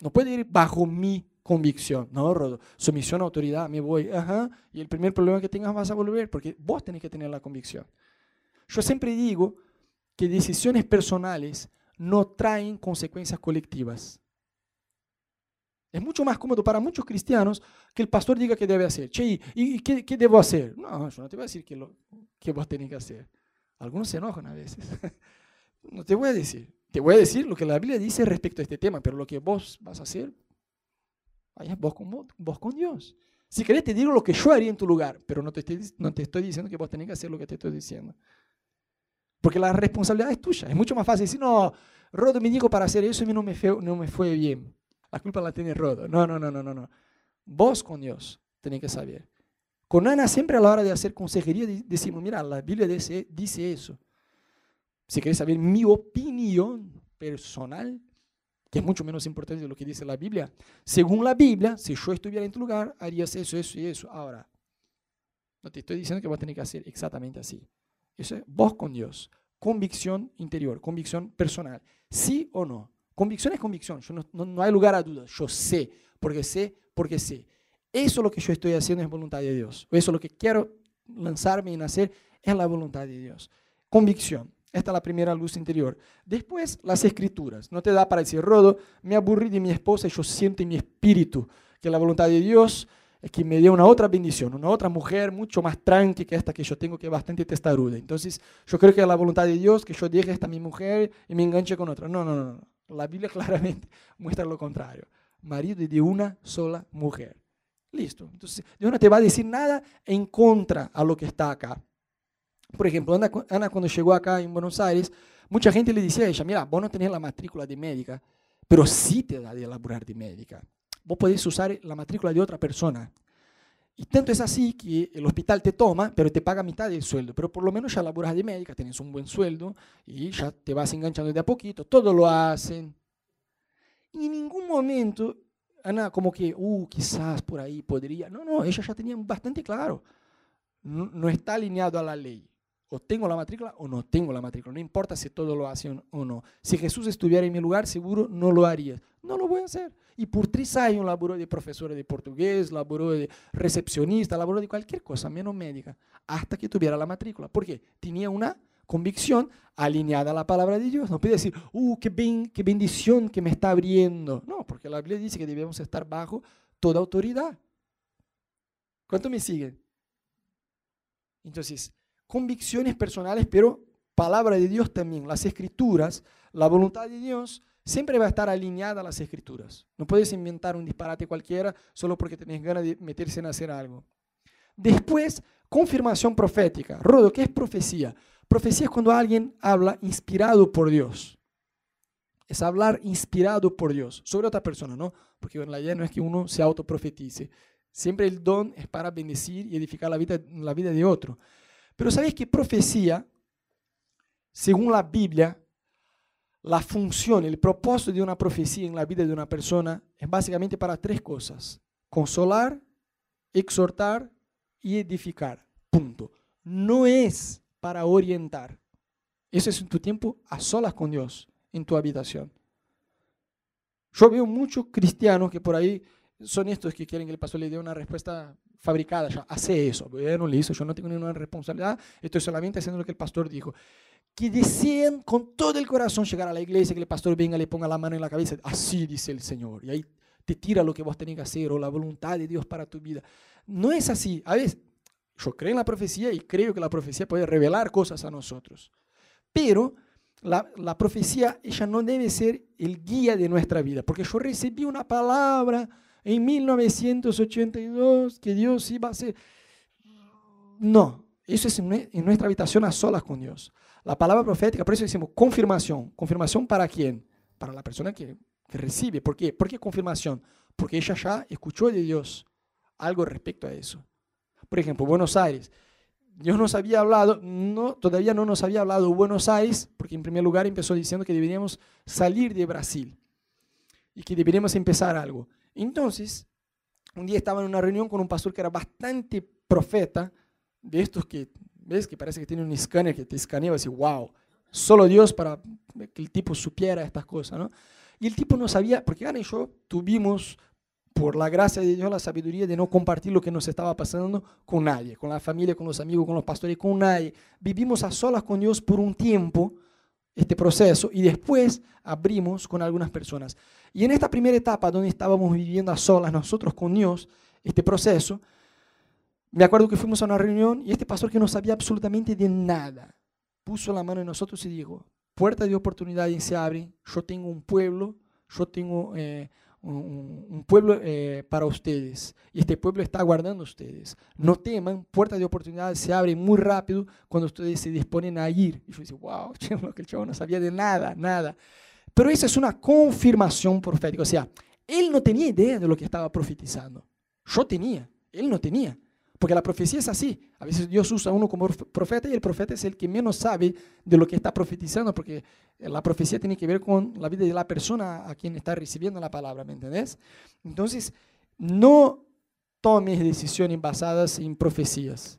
no puede ir bajo mi convicción. No, Rodo, sumisión a autoridad, me voy. Ajá, y el primer problema que tengas vas a volver, porque vos tenés que tener la convicción. Yo siempre digo que decisiones personales no traen consecuencias colectivas. Es mucho más cómodo para muchos cristianos que el pastor diga qué debe hacer. Che, ¿y qué, qué, debo hacer? No, yo no te voy a decir qué, lo, qué vos tenés que hacer. Algunos se enojan a veces. no te voy a decir. Te voy a decir lo que la Biblia dice respecto a este tema, pero lo que vos vas a hacer, vaya vos con, vos con Dios. Si querés te digo lo que yo haría en tu lugar, pero no te, estoy, no te estoy diciendo que vos tenés que hacer lo que te estoy diciendo. Porque la responsabilidad es tuya. Es mucho más fácil decir, no, Rodo me dijo para hacer eso y no me fue, no me fue bien la culpa la tiene Rodo. No, no, no, no, no, no. Vos con Dios tenés que saber. Con Ana siempre a la hora de hacer consejería decimos, mira, la Biblia dice, dice eso. Si querés saber mi opinión personal, que es mucho menos importante de lo que dice la Biblia, según la Biblia, si yo estuviera en tu lugar, harías eso, eso y eso. Ahora, no te estoy diciendo que vas a tener que hacer exactamente así. Eso es vos con Dios. Convicción interior, convicción personal. Sí o no. Convicción es convicción, no, no, hay lugar a dudas. Yo sé, porque sé, porque sé. eso es lo que yo estoy haciendo es voluntad de Dios. Eso es lo que quiero lanzarme en hacer es la voluntad de Dios. Convicción. Esta es la primera luz interior. Después, las escrituras. No te da para decir, Rodo, me aburrí de mi esposa y yo siento en mi espíritu que la voluntad de Dios es que me dé una otra bendición, una otra mujer mucho más tranqui que esta que yo tengo, que es bastante testaruda. Entonces, yo creo que es la voluntad de Dios que yo deje esta mi mujer y me enganche con otra. No, no, no. no. La Biblia claramente muestra lo contrario. Marido de una sola mujer. Listo. Entonces, Dios no te va a decir nada en contra a lo que está acá. Por ejemplo, Ana, cuando llegó acá en Buenos Aires, mucha gente le decía a ella, mira, vos no tenés la matrícula de médica, pero sí te da de elaborar de médica. Vos podés usar la matrícula de otra persona. Y tanto es así que el hospital te toma, pero te paga mitad del sueldo. Pero por lo menos ya laburas de médica, tienes un buen sueldo y ya te vas enganchando de a poquito. Todo lo hacen. Y en ningún momento, Ana, como que, uh, quizás por ahí podría. No, no, ella ya tenía bastante claro. no está alineado a la ley o tengo la matrícula o no tengo la matrícula. No importa si todo lo hace o no. Si Jesús estuviera en mi lugar, seguro no lo haría. No lo voy a hacer. Y por tres años laboró de profesora de portugués, laboró de recepcionista, laboró de cualquier cosa, menos médica, hasta que tuviera la matrícula. Porque tenía una convicción alineada a la palabra de Dios. No puede decir, uh, qué, ben, qué bendición que me está abriendo. No, porque la Biblia dice que debemos estar bajo toda autoridad. ¿Cuánto me siguen? Entonces, convicciones personales, pero palabra de Dios también. Las escrituras, la voluntad de Dios siempre va a estar alineada a las escrituras. No puedes inventar un disparate cualquiera solo porque tenés ganas de meterse en hacer algo. Después, confirmación profética. Rodo, ¿qué es profecía? Profecía es cuando alguien habla inspirado por Dios. Es hablar inspirado por Dios sobre otra persona, ¿no? Porque en la idea no es que uno se autoprofetice. Siempre el don es para bendecir y edificar la vida, la vida de otro. Pero ¿sabéis que profecía, según la Biblia, la función, el propósito de una profecía en la vida de una persona es básicamente para tres cosas. Consolar, exhortar y edificar. Punto. No es para orientar. Eso es en tu tiempo a solas con Dios, en tu habitación. Yo veo muchos cristianos que por ahí son estos que quieren que el pastor le dé una respuesta fabricada, ya hace eso, bueno, listo, yo no tengo ninguna responsabilidad, estoy solamente haciendo lo que el pastor dijo. Que desean con todo el corazón llegar a la iglesia, que el pastor venga, le ponga la mano en la cabeza, así dice el Señor, y ahí te tira lo que vos tenés que hacer o la voluntad de Dios para tu vida. No es así. A veces, yo creo en la profecía y creo que la profecía puede revelar cosas a nosotros, pero la, la profecía, ella no debe ser el guía de nuestra vida, porque yo recibí una palabra, en 1982 que Dios iba a hacer. No, eso es en nuestra habitación a solas con Dios. La palabra profética, por eso decimos confirmación. ¿Confirmación para quién? Para la persona que, que recibe. ¿Por qué? ¿Por qué confirmación? Porque ella ya escuchó de Dios algo respecto a eso. Por ejemplo, Buenos Aires. Dios nos había hablado, no, todavía no nos había hablado Buenos Aires, porque en primer lugar empezó diciendo que deberíamos salir de Brasil y que deberíamos empezar algo. Entonces, un día estaba en una reunión con un pastor que era bastante profeta, de estos que, ves, que parece que tiene un escáner que te escanea y decir, wow, solo Dios para que el tipo supiera estas cosas, ¿no? Y el tipo no sabía, porque Ana y yo tuvimos, por la gracia de Dios, la sabiduría de no compartir lo que nos estaba pasando con nadie, con la familia, con los amigos, con los pastores, con nadie. Vivimos a solas con Dios por un tiempo, este proceso, y después abrimos con algunas personas. Y en esta primera etapa, donde estábamos viviendo a solas nosotros con Dios, este proceso, me acuerdo que fuimos a una reunión y este pastor que no sabía absolutamente de nada, puso la mano en nosotros y dijo, puertas de oportunidades se abren, yo tengo un pueblo, yo tengo eh, un, pueblo eh, para ustedes y este pueblo está aguardando a ustedes. No teman, puertas de oportunidades se abren muy rápido cuando ustedes se disponen a ir. Y yo dije, wow, el chavo no sabía de nada, nada. Pero esa es una confirmación profética. O sea, él no tenía idea de lo que estaba profetizando. Yo tenía, él no tenía. Porque la profecía es así. A veces Dios usa a uno como profeta y el profeta es el que menos sabe de lo que está profetizando, porque la profecía tiene que ver con la vida de la persona a quien está recibiendo la palabra, ¿me entendés? Entonces, no tomes decisiones basadas en profecías.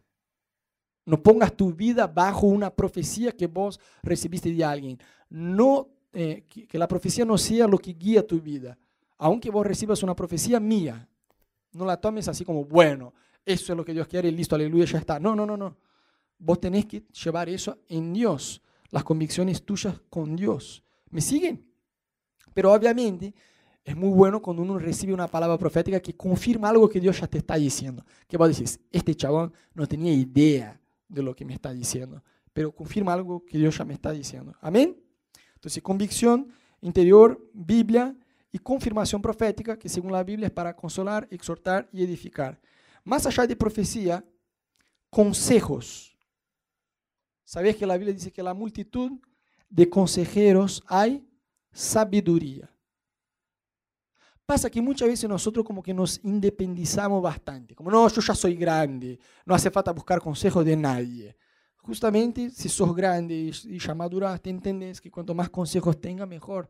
No pongas tu vida bajo una profecía que vos recibiste de alguien. No eh, que, la profecía no sea lo que guía tu vida. Aunque vos recibas una profecía mía, no la tomes así como, bueno, eso es lo que Dios quiere, listo, aleluya, ya está. No, no, no, no. Vos tenés que llevar eso en Dios, las convicciones tuyas con Dios. ¿Me siguen? Pero obviamente es muy bueno cuando uno recibe una palabra profética que confirma algo que Dios ya te está diciendo. Que vos decís, este chabón no tenía idea de lo que me está diciendo, pero confirma algo que Dios ya me está diciendo. Amén. Entonces, convicción interior, Biblia y confirmación profética, que según la Biblia es para consolar, exhortar y edificar. Más allá de profecía, consejos. ¿Sabías que la Biblia dice que la multitud de consejeros hay sabiduría? Pasa que muchas veces nosotros como que nos independizamos bastante, como no, yo ya soy grande, no hace falta buscar consejos de nadie. Justamente si sos grande y, ya maduraste, entendés que cuanto más consejos tenga, mejor.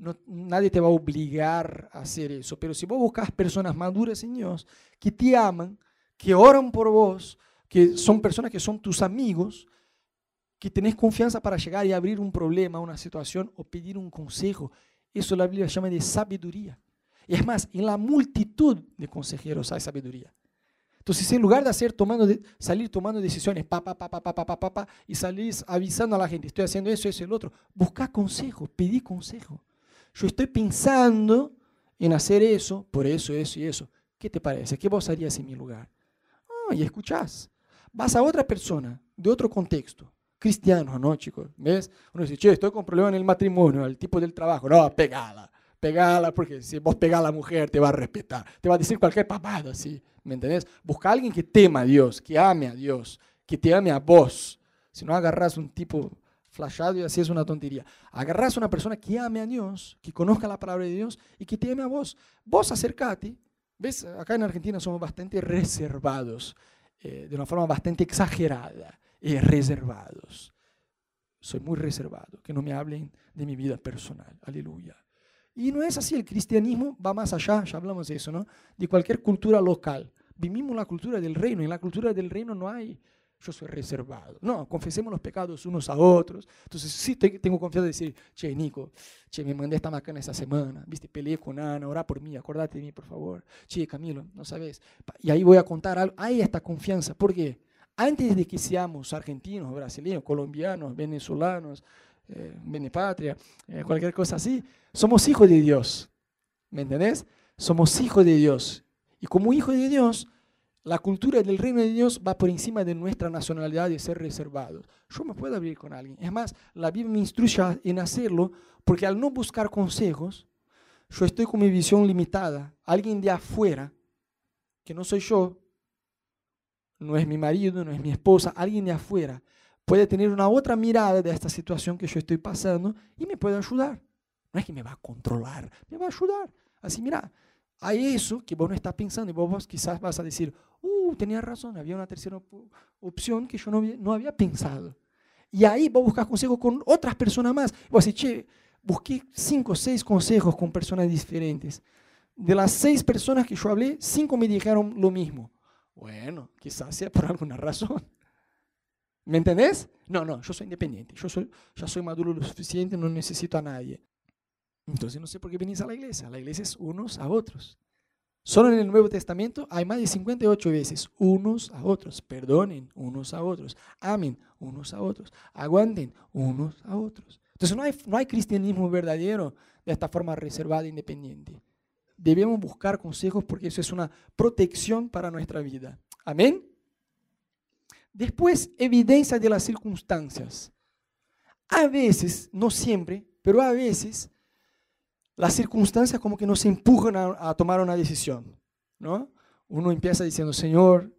No, nadie te va a obligar a hacer eso, pero si vos buscas personas maduras en Dios, que te aman, que oran por vos, que son personas que son tus amigos, que tenés confianza para llegar y abrir un problema, una situación o pedir un consejo, eso la Biblia llama de sabiduría. Y es más, en la multitud de consejeros hay sabiduría. Entonces, en lugar de hacer, tomando salir tomando decisiones, pa, pa, pa, pa, y salir avisando a la gente, estoy haciendo eso, eso y el otro, busca consejo, pedí consejo. Yo estoy pensando en hacer eso, por eso, eso y eso. ¿Qué te parece? ¿Qué vos harías en mi lugar? Oh, y escuchás. Vas a otra persona, de otro contexto, cristiano, ¿no, chicos? ¿Ves? Uno dice, che, estoy con problema en el matrimonio, el tipo del trabajo. No, pegala pegala, porque si vos pegás a la mujer te va a respetar, te va a decir cualquier papada, ¿sí? ¿Me entendés? Busca a alguien que tema a Dios, que ame a Dios, que te ame a vos. Si no agarras un tipo flashado y así es una tontería. Agarras a una persona que ame a Dios, que conozca la palabra de Dios y que te ame a vos. Vos acercate. ¿Ves? Acá en Argentina somos bastante reservados, eh, de una forma bastante exagerada, eh, reservados. Soy muy reservado, que no me hablen de mi vida personal. Aleluya. Y no es así, el cristianismo va más allá, ya hablamos de eso, ¿no? De cualquier cultura local. Vivimos la cultura del reino, en la cultura del reino no hay yo soy reservado. No, confesemos los pecados unos a otros. Entonces sí tengo confianza de decir, che, Nico, che, me mandé esta macana esa semana, viste, peleé con Ana, orá por mí, acordate de mí, por favor. Che, Camilo, no sabes. Y ahí voy a contar algo. Hay esta confianza. ¿Por qué? Antes de que seamos argentinos, brasileños, colombianos, venezolanos, eh, benepatria, eh, cualquier cosa así, somos hijos de Dios. ¿Me entendés? Somos hijos de Dios. Y como hijos de Dios, la cultura del reino de Dios va por encima de nuestra nacionalidad de ser reservados. Yo me puedo abrir con alguien. Es más, la Biblia me instruye en hacerlo porque al no buscar consejos, yo estoy con mi visión limitada. Alguien de afuera, que no soy yo, no es mi marido, no es mi esposa, alguien de afuera, puede tener una otra mirada de esta situación que yo estoy pasando y me puede ayudar. No es que me va a controlar, me va a ayudar. Así, mira, hay eso que vos no estás pensando y vos, quizás vas a decir, uh, tenía razón, había una tercera opción que yo no no había pensado. Y ahí vos buscas consejos con otras personas más. Vos decís, che, busqué cinco o seis consejos con personas diferentes. De las seis personas que yo hablé, cinco me dijeron lo mismo. Bueno, quizás sea por alguna razón. ¿Me entendés? No, no, yo soy independiente, yo soy, ya soy maduro lo suficiente, no necesito a nadie. Entonces no sé por qué venís a la iglesia. La iglesia es unos a otros. Solo en el Nuevo Testamento hay más de 58 veces unos a otros. Perdonen unos a otros. Amen unos a otros. Aguanten unos a otros. Entonces no hay, no hay cristianismo verdadero de esta forma reservada e independiente. Debemos buscar consejos porque eso es una protección para nuestra vida. Amén. Después, evidencia de las circunstancias. A veces, no siempre, pero a veces, las circunstancias como que nos empujan a, tomar una decisión. ¿no? Uno empieza diciendo, Señor,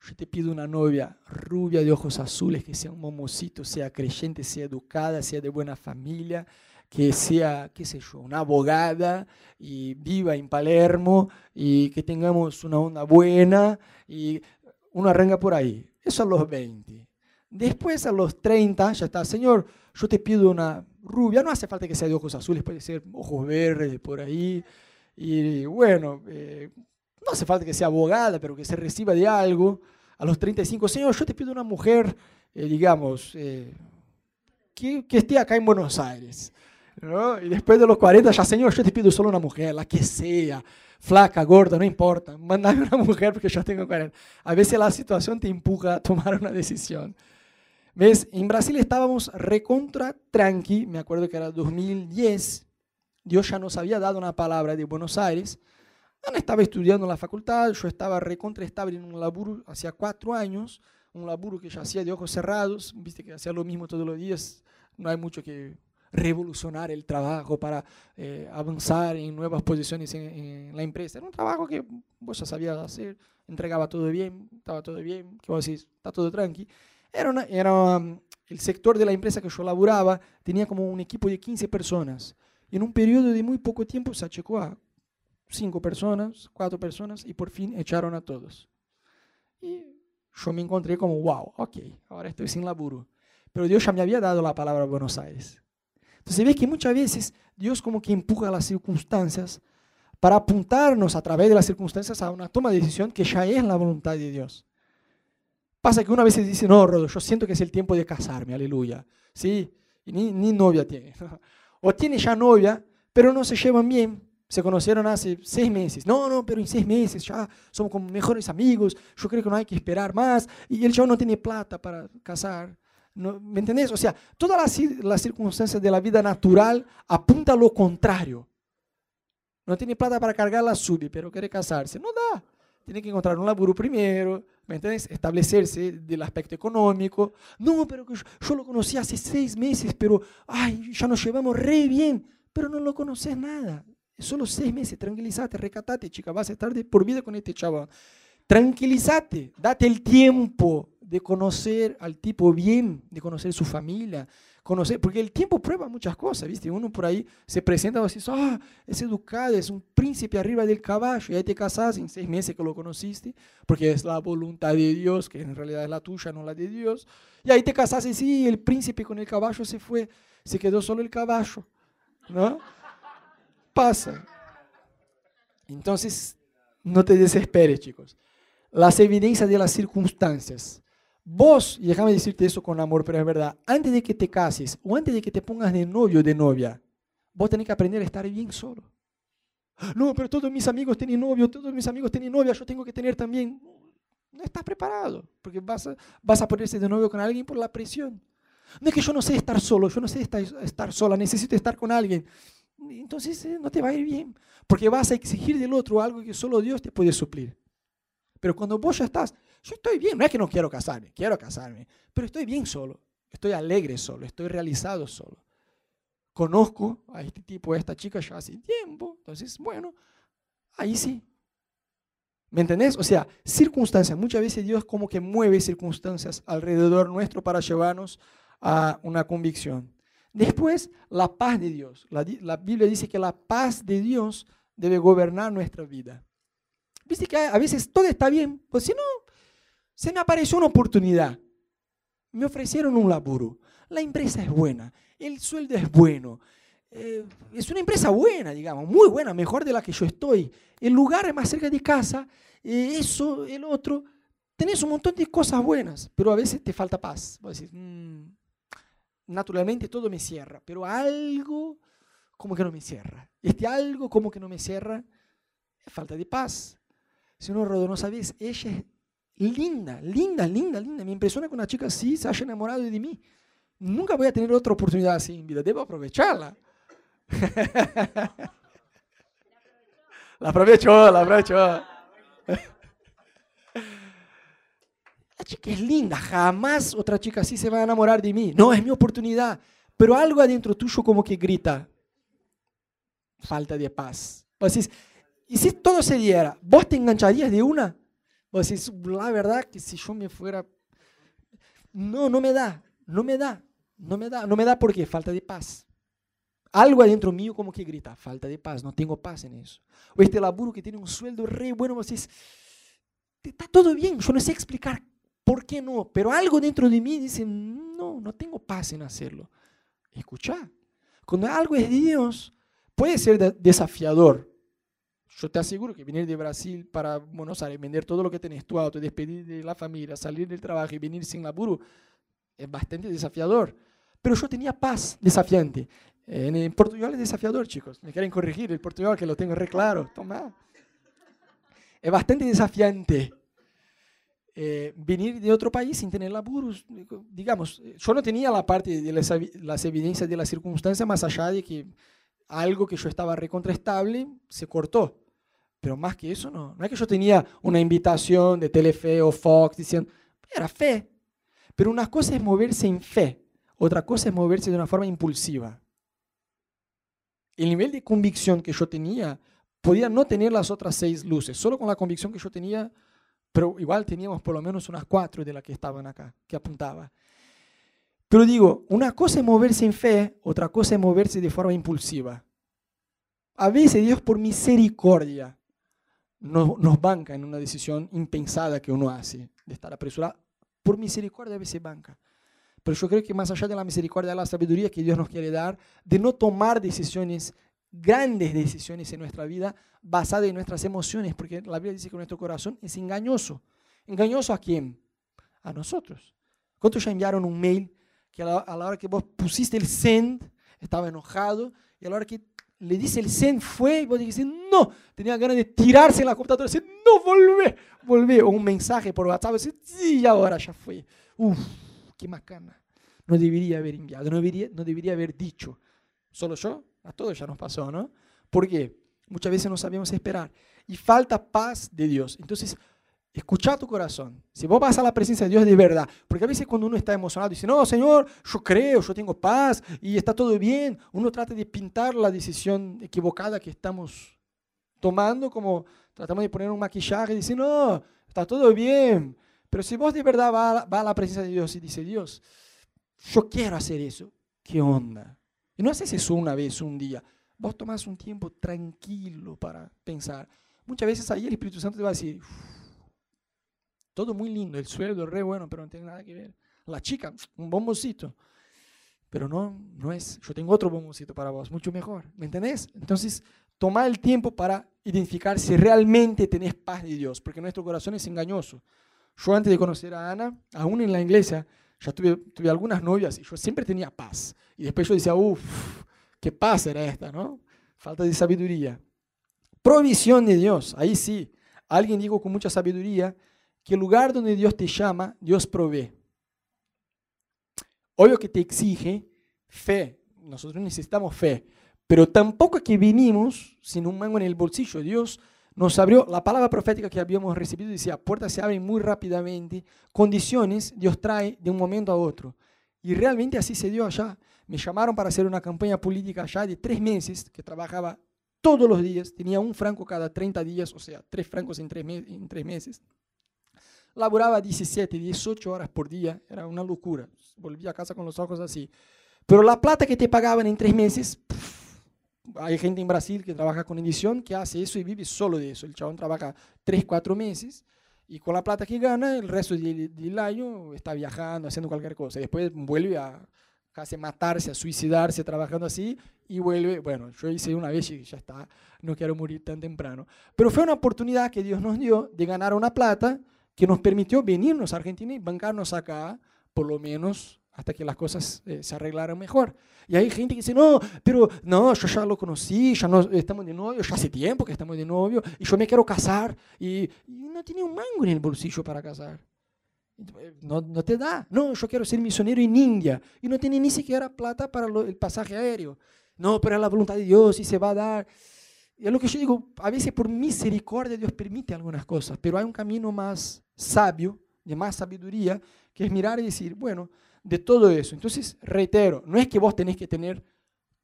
yo te pido una novia rubia de ojos azules, que sea un momocito, sea creyente, sea educada, sea de buena familia, que sea, qué sé yo, una abogada y viva en Palermo y que tengamos una onda buena y uno arranca por ahí. Eso a los 20. Después a los 30 ya está, Señor, yo te pido una rubia, no hace falta que sea de ojos azules, puede ser ojos verdes por ahí. Y bueno, eh, no hace falta que sea abogada, pero que se reciba de algo. A los 35, Señor, yo te pido una mujer, eh, digamos, eh, que, que, esté acá en Buenos Aires. ¿no? Y después de los 40, ya, Señor, yo te pido solo una mujer, la que sea, flaca, gorda, no importa, mandame una mujer porque yo tengo 40. A veces la situación te empuja a tomar una decisión. ¿Ves? En Brasil estábamos recontra tranqui, me acuerdo que era 2010, Dios ya nos había dado una palabra de Buenos Aires. Ana estaba estudiando en la facultad, yo estaba recontra estable en un laburo hacía cuatro años, un laburo que ya hacía de ojos cerrados, viste que hacía lo mismo todos los días, no hay mucho que revolucionar el trabajo para eh, avanzar en nuevas posiciones en, en, la empresa. Era un trabajo que vos ya sabías hacer, entregaba todo bien, estaba todo bien, que vos decís, está todo tranqui. Era, um, el sector de la empresa que yo laburaba, tenía como un equipo de 15 personas. En un periodo de muy poco tiempo se achicó a cinco personas, cuatro personas, y por fin echaron a todos. Y yo me encontré como, wow, ok, ahora estoy sin laburo. Pero Dios ya me había dado la palabra Buenos Aires. Entonces ves que muchas veces Dios como que empuja las circunstancias para apuntarnos a través de las circunstancias a una toma de decisión que ya es la voluntad de Dios. Pasa que una vez dice, no, Rodo, yo siento que es el tiempo de casarme, aleluya. Sí, y ni, ni novia tiene. o tiene ya novia, pero no se llevan bien. Se conocieron hace seis meses. No, no, pero en seis meses ya somos como mejores amigos. Yo creo que no hay que esperar más. Y el chavo no tiene plata para casar. No, ¿Me entendés? O sea, todas las, las circunstancias de la vida natural apuntan a lo contrario. No tiene plata para cargar la sub, pero quiere casarse. No da. Tiene que encontrar un laburo primero, ¿me entiendes? Establecerse del aspecto económico. No, pero yo, yo, lo conocí hace seis meses, pero ay, ya nos llevamos re bien, pero no lo conoces nada. Solo seis meses, tranquilízate, recatate, chica, vas a estar de por vida con este chavo. Tranquilízate, date el tiempo de conocer al tipo bien, de conocer su familia, conocer, porque el tiempo prueba muchas cosas, ¿viste? Uno por ahí se presenta y dice, ah, es educado, es un príncipe arriba del caballo, y ahí te casas en seis meses que lo conociste, porque es la voluntad de Dios, que en realidad es la tuya, no la de Dios. Y ahí te casas y sí, el príncipe con el caballo se fue, se quedó solo el caballo, ¿no? Pasa. Entonces, no te desesperes, chicos. Las evidencias de las circunstancias Vos, y déjame decirte eso con amor, pero es verdad, antes de que te cases o antes de que te pongas de novio o de novia, vos tenés que aprender a estar bien solo. No, pero todos mis amigos tienen novio, todos mis amigos tienen novia, yo tengo que tener también. No estás preparado, porque vas a, vas a ponerse de novio con alguien por la presión. No es que yo no sé estar solo, yo no sé estar, estar sola, necesito estar con alguien. Entonces eh, no te va a ir bien, porque vas a exigir del otro algo que solo Dios te puede suplir. Pero cuando vos ya estás, yo estoy bien, no es que no quiero casarme, quiero casarme, pero estoy bien solo, estoy alegre solo, estoy realizado solo. Conozco a este tipo, a esta chica ya hace tiempo, entonces, bueno, ahí sí. ¿Me entendés? O sea, circunstancias, muchas veces Dios como que mueve circunstancias alrededor nuestro para llevarnos a una convicción. Después, la paz de Dios. La, la Biblia dice que la paz de Dios debe gobernar nuestra vida. Viste que a veces todo está bien, pues si no, se me apareció una oportunidad. Me ofrecieron un laburo. La empresa es buena, el sueldo es bueno. Eh, es una empresa buena, digamos, muy buena, mejor de la que yo estoy. El lugar es más cerca de casa, eh, eso, el otro. Tenés un montón de cosas buenas, pero a veces te falta paz. Vos decís, mmm, naturalmente todo me cierra, pero algo como que no me cierra. Este algo como que no me cierra es falta de paz. Uno Rodo, no sabes, ella linda, linda, linda, linda. Me impresiona que una chica así se haya enamorado de mí. Nunca voy a tener otra oportunidad así en vida, debo aprovecharla. la aprovechó, la aprovechó. La chica es linda, jamás otra chica así se va a enamorar de mí. No, es mi oportunidad. Pero algo adentro tuyo como que grita, falta de paz. Pues y si todo se diera, ¿vos te engancharías de una? Vos decís, la verdad que si yo me fuera... No, no me da, no me da, no me da, no me da porque falta de paz. Algo adentro mío como que grita, falta de paz, no tengo paz en eso. O este laburo que tiene un sueldo re bueno, está todo bien, yo no sé explicar por qué no, pero algo dentro de mí dice, no, no tengo paz en hacerlo. Escucha, cuando algo es de Dios, puede ser desafiador, yo te aseguro que venir de Brasil para Buenos Aires, vender todo lo que tenés, tu auto, despedir de la familia, salir del trabajo y venir sin laburo, es bastante desafiador. Pero yo tenía paz desafiante. En el portugués es desafiador, chicos. Me quieren corregir el portugués que lo tengo re claro. Toma. Es bastante desafiante eh, venir de otro país sin tener laburos. Digamos, yo no tenía la parte de las, las evidencias de la circunstancia más allá de que algo que yo estaba recontraestable se cortó. Pero más que eso, no. No es que yo tenía una invitación de Telefe o Fox diciendo, era fe. Pero una cosa es moverse en fe, otra cosa es moverse de una forma impulsiva. El nivel de convicción que yo tenía podía no tener las otras seis luces, solo con la convicción que yo tenía, pero igual teníamos por lo menos unas cuatro de las que estaban acá, que apuntaba. Pero digo, una cosa es moverse en fe, otra cosa es moverse de forma impulsiva. A veces Dios por misericordia nos, nos banca en una decisión impensada que uno hace, de estar apresurado. Por misericordia a veces banca. Pero yo creo que más allá de la misericordia, de la sabiduría que Dios nos quiere dar, de no tomar decisiones, grandes decisiones en nuestra vida basadas en nuestras emociones, porque la Biblia dice que nuestro corazón es engañoso. ¿Engañoso a quién? A nosotros. ¿Cuántos ya enviaron un mail que a la, hora que vos pusiste el send, estaba enojado, y a la hora que le dice el send fue, y vos dijiste, no, tenía ganas de tirarse en la computadora decir, no, volvé, volvé, o un mensaje por WhatsApp, decir, sí, ahora ya fue. Uf, qué macana. No debería haber enviado, no debería, no debería haber dicho. Solo yo, a todos ya nos pasó, ¿no? ¿Por qué? Muchas veces no sabemos esperar. Y falta paz de Dios. Entonces, Escucha tu corazón. Si vos vas a la presencia de Dios de verdad, porque a veces cuando uno está emocionado dice, no, Señor, yo creo, yo tengo paz y está todo bien, uno trata de pintar la decisión equivocada que estamos tomando, como tratamos de poner un maquillaje y decir, no, está todo bien. Pero si vos de verdad vas a, la presencia de Dios y dice, Dios, yo quiero hacer eso, ¿qué onda? Y no haces eso una vez, un día. Vos tomás un tiempo tranquilo para pensar. Muchas veces ahí el Espíritu Santo te va a decir, todo muy lindo, el sueldo re bueno, pero no tiene nada que ver. La chica, un bomboncito. Pero no, no es, yo tengo otro bomboncito para vos, mucho mejor. ¿Me entendés? Entonces, toma el tiempo para identificar si realmente tenés paz de Dios, porque nuestro corazón es engañoso. Yo antes de conocer a Ana, aún en la iglesia, ya tuve, tuve algunas novias y yo siempre tenía paz. Y después yo decía, uff, qué paz era esta, ¿no? Falta de sabiduría. Provisión de Dios, ahí sí. Alguien dijo con mucha sabiduría, que el lugar donde Dios te llama, Dios provee. Obvio que te exige fe. Nosotros necesitamos fe. Pero tampoco que vinimos sin un mango en el bolsillo. Dios nos abrió la palabra profética que habíamos recibido. Decía, puertas se abren muy rápidamente. Condiciones Dios trae de un momento a otro. Y realmente así se dio allá. Me llamaron para hacer una campaña política allá de tres meses, que trabajaba todos los días. Tenía un franco cada 30 días, o sea, tres francos en tres, en tres meses. Laboraba 17, 18 horas por día, era una locura. Volvía a casa con los ojos así. Pero la plata que te pagaban en tres meses, hay gente en Brasil que trabaja con edición que hace eso y vive solo de eso. El chabón trabaja 3, 4 meses y con la plata que gana, el resto del, año está viajando, haciendo cualquier cosa. después vuelve a casi matarse, a suicidarse trabajando así y vuelve. Bueno, yo hice una vez y ya está, no quiero morir tan temprano. Pero fue una oportunidad que Dios nos dio de ganar una plata que nos permitió venirnos a Argentina y bancarnos acá, por lo menos hasta que las cosas eh, se arreglaran mejor. Y hay gente que dice, no, pero no, yo ya lo conocí, ya no estamos de novio, ya hace tiempo que estamos de novio, y yo me quiero casar, y, no tiene un mango en el bolsillo para casar. No, no, te da. No, yo quiero ser misionero en India, y no tiene ni siquiera plata para el pasaje aéreo. No, pero es la voluntad de Dios y se va a dar. Es lo que yo digo, a veces por misericordia Dios permite algunas cosas, pero hay un camino más sabio, de más sabiduría, que es mirar y decir, bueno, de todo eso. Entonces, reitero, no es que vos tenés que tener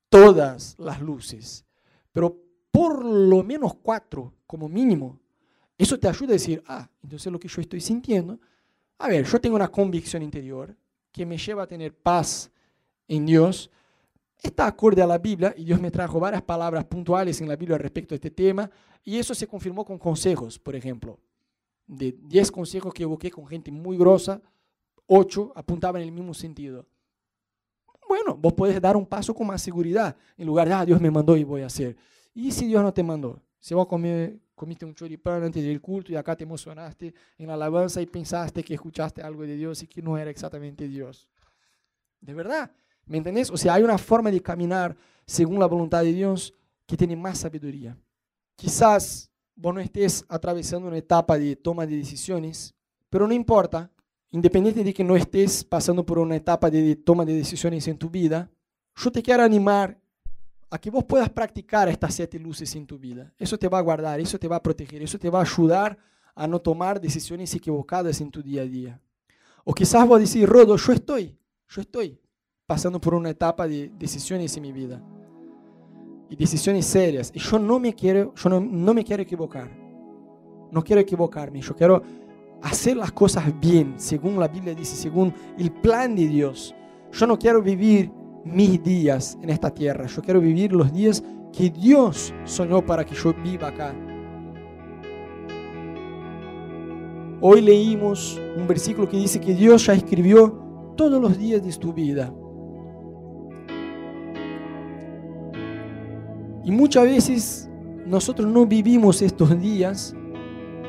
todas las luces, pero por lo menos cuatro como mínimo. Eso te ayuda a decir, ah, entonces lo que yo estoy sintiendo, a ver, yo tengo una convicción interior que me lleva a tener paz en Dios, está acorde a la Biblia y Dios me trajo varias palabras puntuales en la Biblia respecto a este tema y eso se confirmó con consejos, por ejemplo de 10 consejos que evoqué con gente muy grosa, 8 apuntaban en el mismo sentido. Bueno, vos podés dar un paso con más seguridad, en lugar de, ah, Dios me mandó y voy a hacer. ¿Y si Dios no te mandó? Si vos comiste un choripán antes del culto y acá te emocionaste en la alabanza y pensaste que escuchaste algo de Dios y que no era exactamente Dios. De verdad, ¿Me entendés? O sea, hay una forma de caminar según la voluntad de Dios que tiene más sabiduría. Quizás vos no estés atravesando una etapa de toma de decisiones, pero no importa, independiente de que no estés pasando por una etapa de toma de decisiones en tu vida, yo te quiero animar a que vos puedas practicar estas siete luces en tu vida. Eso te va a guardar, eso te va a proteger, eso te va a ayudar a no tomar decisiones equivocadas en tu día a día. O quizás vos decir, Rodo, yo estoy, yo estoy pasando por una etapa de decisiones en mi vida. Y decisiones serias. Y yo no me quiero, yo no, me quiero equivocar. No quiero equivocarme. Yo quiero hacer las cosas bien, según la Biblia dice, según el plan de Dios. Yo no quiero vivir mis días en esta tierra. Yo quiero vivir los días que Dios soñó para que yo viva acá. Hoy leímos un versículo que dice que Dios ya escribió todos los días de tu vida. Y muchas veces nosotros no vivimos estos días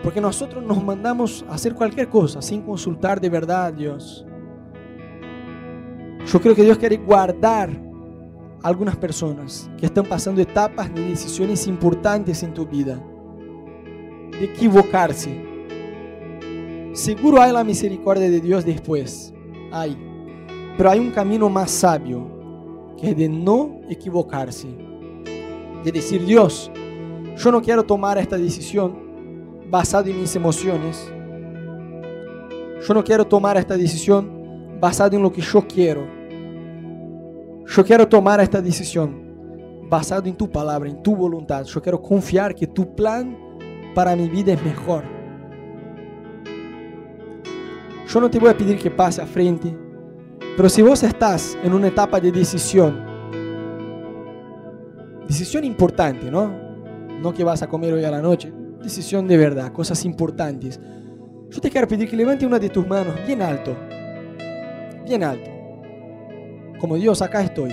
porque nosotros nos mandamos a hacer cualquier cosa sin consultar de verdad a Dios. Yo creo que Dios quiere guardar a algunas personas que están pasando etapas de decisiones importantes en tu vida, de equivocarse. Seguro hay la misericordia de Dios después, hay, pero hay un camino más sabio, que es de no equivocarse, de decir, Dios, yo no quiero tomar esta decisión basado en mis emociones. Yo no quiero tomar esta decisión basado en lo que yo quiero. Yo quiero tomar esta decisión basado en tu palabra, en tu voluntad. Yo quiero confiar que tu plan para mi vida es mejor. Yo no te voy a pedir que pase a frente, pero si vos estás en una etapa de decisión, decisión importante, ¿no? No que vas a comer hoy a la noche, decisión de verdad, cosas importantes. Yo te quiero pedir que levante una de tus manos bien alto, bien alto. Como Dios, acá estoy.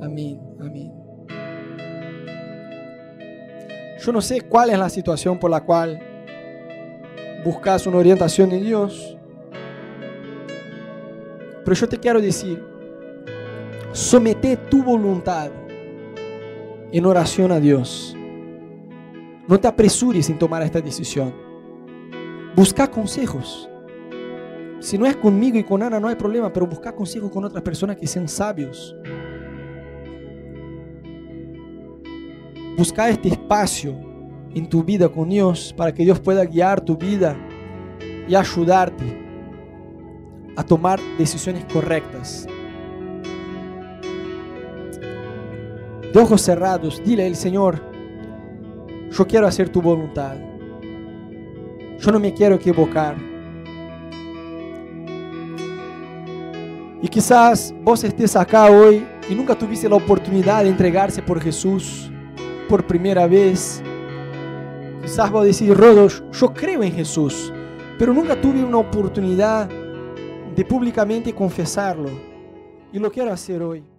Amén, amén. Yo no sé cuál es la situación por la cual buscas una orientación de Dios, pero yo te quiero decir, somete tu voluntad en oración a Dios. No te apresures en tomar esta decisión. Busca consejos. Si no es conmigo y con Ana no hay problema, pero busca consejos con otras personas que sean sabios. Busca este espacio en tu vida con Dios para que Dios pueda guiar tu vida y ayudarte a tomar decisiones correctas. De ojos cerrados, dile al Señor, yo quiero hacer tu voluntad. Yo no me quiero equivocar. Y quizás vos estés acá hoy y nunca tuviste la oportunidad de entregarse por Jesús por primera vez. Quizás vos decís, Rodo, yo creo en Jesús, pero nunca tuve una oportunidad de públicamente confesarlo. Y lo quiero hacer hoy.